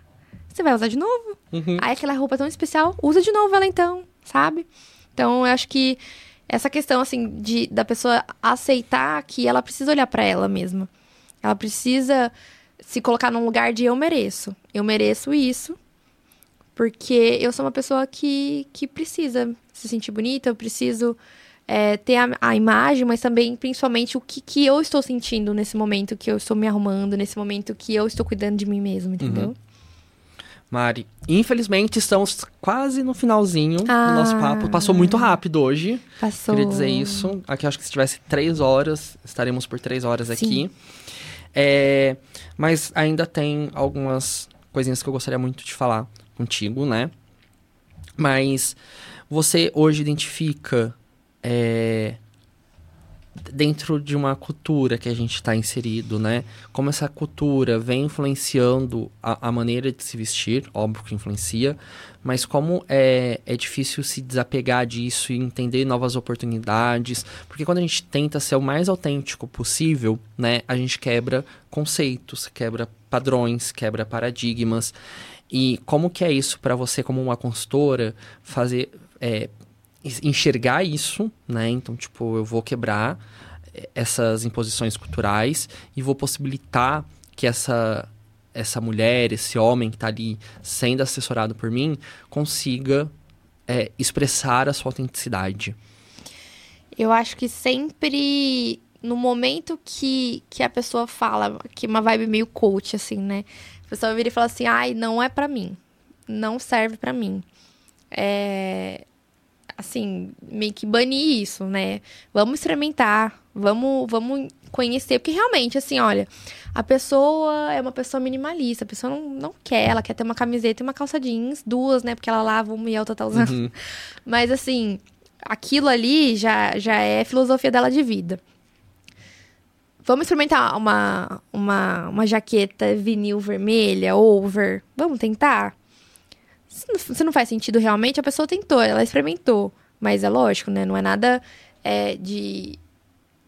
você vai usar de novo. Uhum. Aí aquela roupa tão especial, usa de novo ela então, sabe? Então eu acho que essa questão assim de da pessoa aceitar que ela precisa olhar pra ela mesma. Ela precisa se colocar num lugar de eu mereço. Eu mereço isso. Porque eu sou uma pessoa que, que precisa se sentir bonita, eu preciso é, ter a, a imagem, mas também, principalmente, o que, que eu estou sentindo nesse momento que eu estou me arrumando, nesse momento que eu estou cuidando de mim mesmo, entendeu? Mari, infelizmente estamos quase no finalzinho do Ah. nosso papo. Passou muito rápido hoje. Passou. Queria dizer isso. Aqui acho que se tivesse três horas, estaremos por três horas aqui. Sim. É, mas ainda tem algumas coisinhas que eu gostaria muito de falar contigo, né? Mas você hoje identifica é, dentro de uma cultura que a gente está inserido, né? Como essa cultura vem influenciando a, a maneira de se vestir, óbvio que influencia, mas como é, é difícil se desapegar disso e entender novas oportunidades, porque quando a gente tenta ser o mais autêntico possível, né, a gente quebra conceitos, quebra padrões, quebra paradigmas. E como que é isso para você como uma consultora fazer é, enxergar isso, né? Então, tipo, eu vou quebrar eh, essas imposições culturais e vou possibilitar que essa essa mulher, esse homem que está ali sendo assessorado por mim, consiga é, expressar a sua autenticidade. Eu acho que sempre no momento que, que a pessoa fala, que uma vibe meio coach, assim, né? A pessoa vira e fala assim, ai, não é pra mim. Não serve pra mim. É. Assim, meio que banir isso, né? Vamos experimentar, vamos, vamos conhecer. Porque realmente, assim, olha, a pessoa é uma pessoa minimalista, a pessoa não, não quer, ela quer ter uma camiseta e uma calça jeans, duas, né? Porque ela lava uma e a outra tá usando. Uhum. Mas assim, aquilo ali já, já é filosofia dela de vida. Vamos experimentar uma, uma, uma jaqueta vinil vermelha, over. Vamos tentar? Se não, faz sentido realmente, a pessoa tentou, ela experimentou. Mas é lógico, né? Não é nada é, de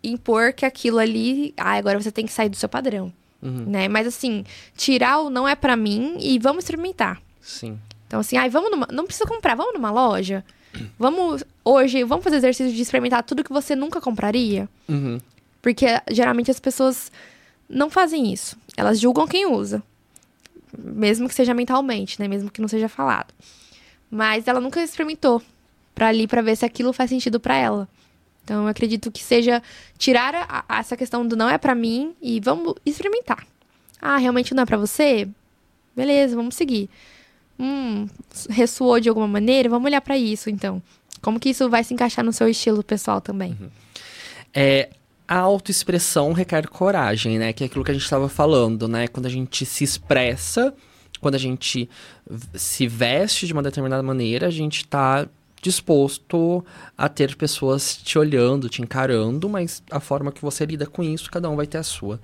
impor que aquilo ali. Ah, agora você tem que sair do seu padrão. Uhum. Né? Mas assim, tirar o não é pra mim e vamos experimentar. Sim. Então, assim, ai, vamos numa. Não precisa comprar, vamos numa loja. Vamos. Hoje, vamos fazer exercício de experimentar tudo que você nunca compraria. Uhum. Porque geralmente as pessoas não fazem isso. Elas julgam quem usa. Mesmo que seja mentalmente, né? Mesmo que não seja falado. Mas ela nunca experimentou para ali para ver se aquilo faz sentido para ela. Então eu acredito que seja tirar a, a, essa questão do não é para mim e vamos experimentar. Ah, realmente não é para você? Beleza, vamos seguir. Hum, ressoou de alguma maneira? Vamos olhar para isso então. Como que isso vai se encaixar no seu estilo pessoal também? Uhum. É, a autoexpressão requer coragem, né? Que é aquilo que a gente estava falando, né? Quando a gente se expressa, quando a gente se veste de uma determinada maneira, a gente está disposto a ter pessoas te olhando, te encarando, mas a forma que você lida com isso, cada um vai ter a sua.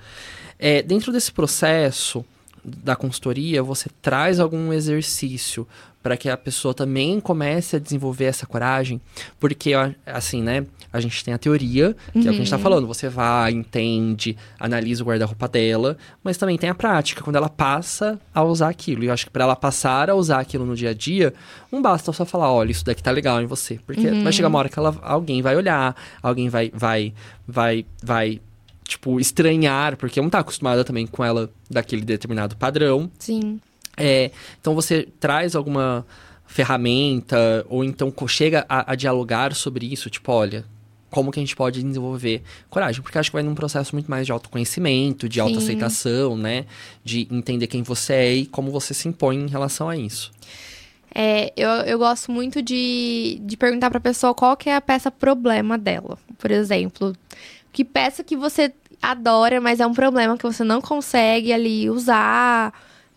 É, dentro desse processo da consultoria, você traz algum exercício para que a pessoa também comece a desenvolver essa coragem, porque assim, né, a gente tem a teoria, que uhum. é o que a gente está uhum. falando, você vai, entende, analisa o guarda-roupa dela, mas também tem a prática, quando ela passa a usar aquilo. E eu acho que para ela passar a usar aquilo no dia a dia, não basta só falar, olha, isso daqui tá legal em você, porque uhum. vai chegar uma hora que ela, alguém vai olhar, alguém vai vai vai vai tipo estranhar, porque não tá acostumada também com ela daquele determinado padrão. Sim. É, então você traz alguma ferramenta ou então chega a, a, dialogar sobre isso, tipo, olha, como que a gente pode desenvolver coragem? Porque acho que vai num processo muito mais de autoconhecimento, de autoaceitação, né? De entender quem você é e como você se impõe em relação a isso. É, eu, eu gosto muito de, de perguntar pra pessoa qual que é a peça problema dela. Por exemplo, que peça que você adora, mas é um problema que você não consegue ali usar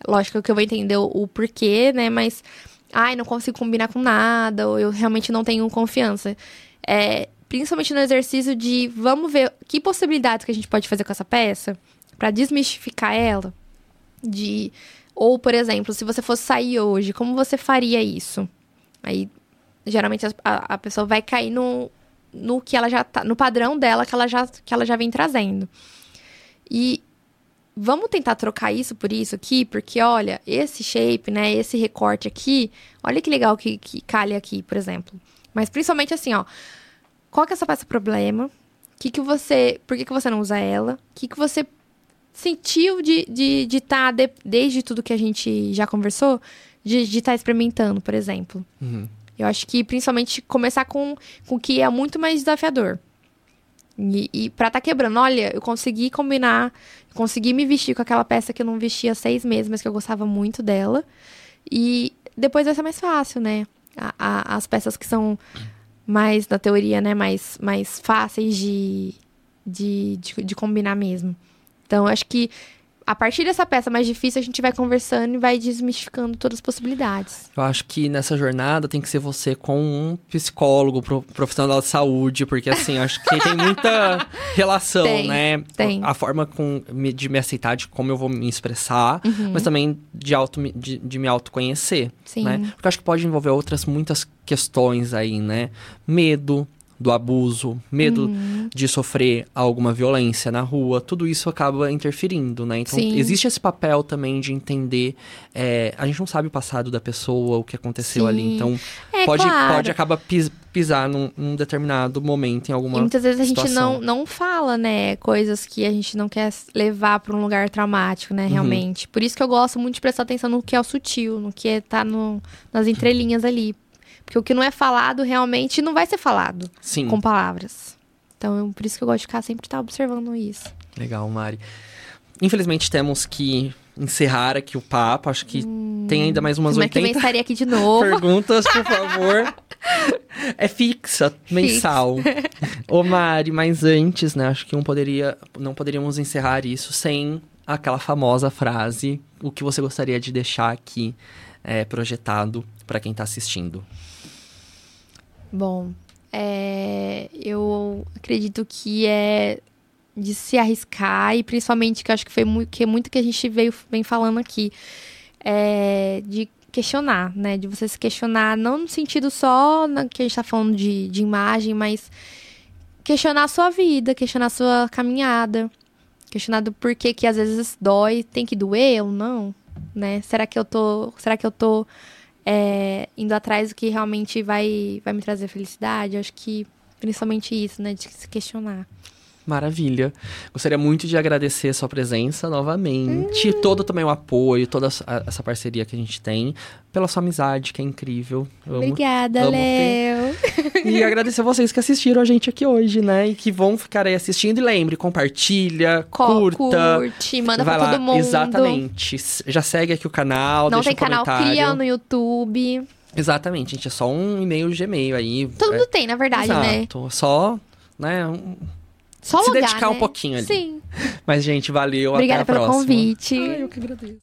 Lógico que eu vou entender o, o porquê, né? Mas, ai, não consigo combinar com nada, ou eu realmente não tenho confiança. É, principalmente no exercício de vamos ver que possibilidades que a gente pode fazer com essa peça para desmistificar ela. De ou, por exemplo, se você fosse sair hoje, como você faria isso? Aí, geralmente a, a pessoa vai cair no, no que ela já tá, no padrão dela que ela já que ela já vem trazendo. E vamos tentar trocar isso por isso aqui, porque olha, esse shape, né, esse recorte aqui, olha que legal que, que calha aqui, por exemplo. Mas principalmente assim, ó, qual que é essa peça problema? Que que você, por que, que você não usa ela? O que, que você sentiu de estar, de, de tá de, desde tudo que a gente já conversou, de estar tá experimentando, por exemplo? Uhum. Eu acho que principalmente começar com o que é muito mais desafiador. E, e pra tá quebrando, olha, eu consegui combinar, consegui me vestir com aquela peça que eu não vestia há seis meses, mas que eu gostava muito dela. E depois vai ser mais fácil, né? A, a, as peças que são mais, na teoria, né, mais, mais fáceis de, de, de, de combinar mesmo. Então, acho que a partir dessa peça mais difícil, a gente vai conversando e vai desmistificando todas as possibilidades. Eu acho que nessa jornada tem que ser você com um psicólogo, profissional da saúde, porque assim, acho que tem muita relação, tem, né? Tem. A forma com, de me aceitar, de como eu vou me expressar, uhum. mas também de, auto, de, de me autoconhecer. Sim. Né? Porque acho que pode envolver outras muitas questões aí, né? Medo, do abuso, medo uhum. de sofrer alguma violência na rua, tudo isso acaba interferindo, né? Então, Sim. existe esse papel também de entender. É, a gente não sabe o passado da pessoa, o que aconteceu Sim. ali. Então, é, pode, claro. pode acabar pis, pisar num, num, determinado momento em alguma. E muitas vezes a situação. gente não, não fala, né? Coisas que a gente não quer levar para um lugar traumático, né? Uhum. Realmente. Uhum. Por isso que eu gosto muito de prestar atenção no que é o sutil, no que é, tá no, nas entrelinhas ali porque o que não é falado realmente não vai ser falado Sim. com palavras. Então, por isso que eu gosto de ficar sempre tá observando isso. Legal, Mari. Infelizmente temos que encerrar aqui o papo. Acho que hum, tem ainda mais umas 80 é que estaria aqui de novo. perguntas, por favor. é fixa, mensal. Ô Mari, mas antes, né? Acho que não poderia, não poderíamos encerrar isso sem aquela famosa frase. O que você gostaria de deixar aqui é, projetado para quem está assistindo? Bom, é, eu acredito que é de se arriscar e principalmente que eu acho que foi muito que, é muito que a gente veio vem falando aqui é, de questionar, né? De você se questionar, não no sentido só que a gente está falando de, de imagem, mas questionar a sua vida, questionar a sua caminhada, questionar do porquê que às vezes dói, tem que doer ou não, né? Será que eu tô, será que eu tô é, indo atrás do que realmente vai, vai me trazer felicidade. Acho que principalmente isso, né? De se questionar. Maravilha. Gostaria muito de agradecer a sua presença novamente. Todo também o apoio, toda a- essa parceria que a gente tem. Pela sua amizade, que é incrível. Eu. Obrigada, amo Léo. E agradecer a vocês que assistiram a gente aqui hoje, né? E que vão ficar aí assistindo. E lembre, compartilha, Co- curta. Curte, manda vai pra lá. todo mundo. Exatamente. Já segue aqui o canal, Não deixa tem um canal, comentário. cria no YouTube. Exatamente, gente. É só um e-mail Gmail aí. Todo é, mundo tem, na verdade, né? Exato. Só, né? um- Só Se logar, dedicar um né? pouquinho ali. Sim. Mas, gente, valeu. Obrigada até a pelo próxima. convite. Ai, eu que agradeço.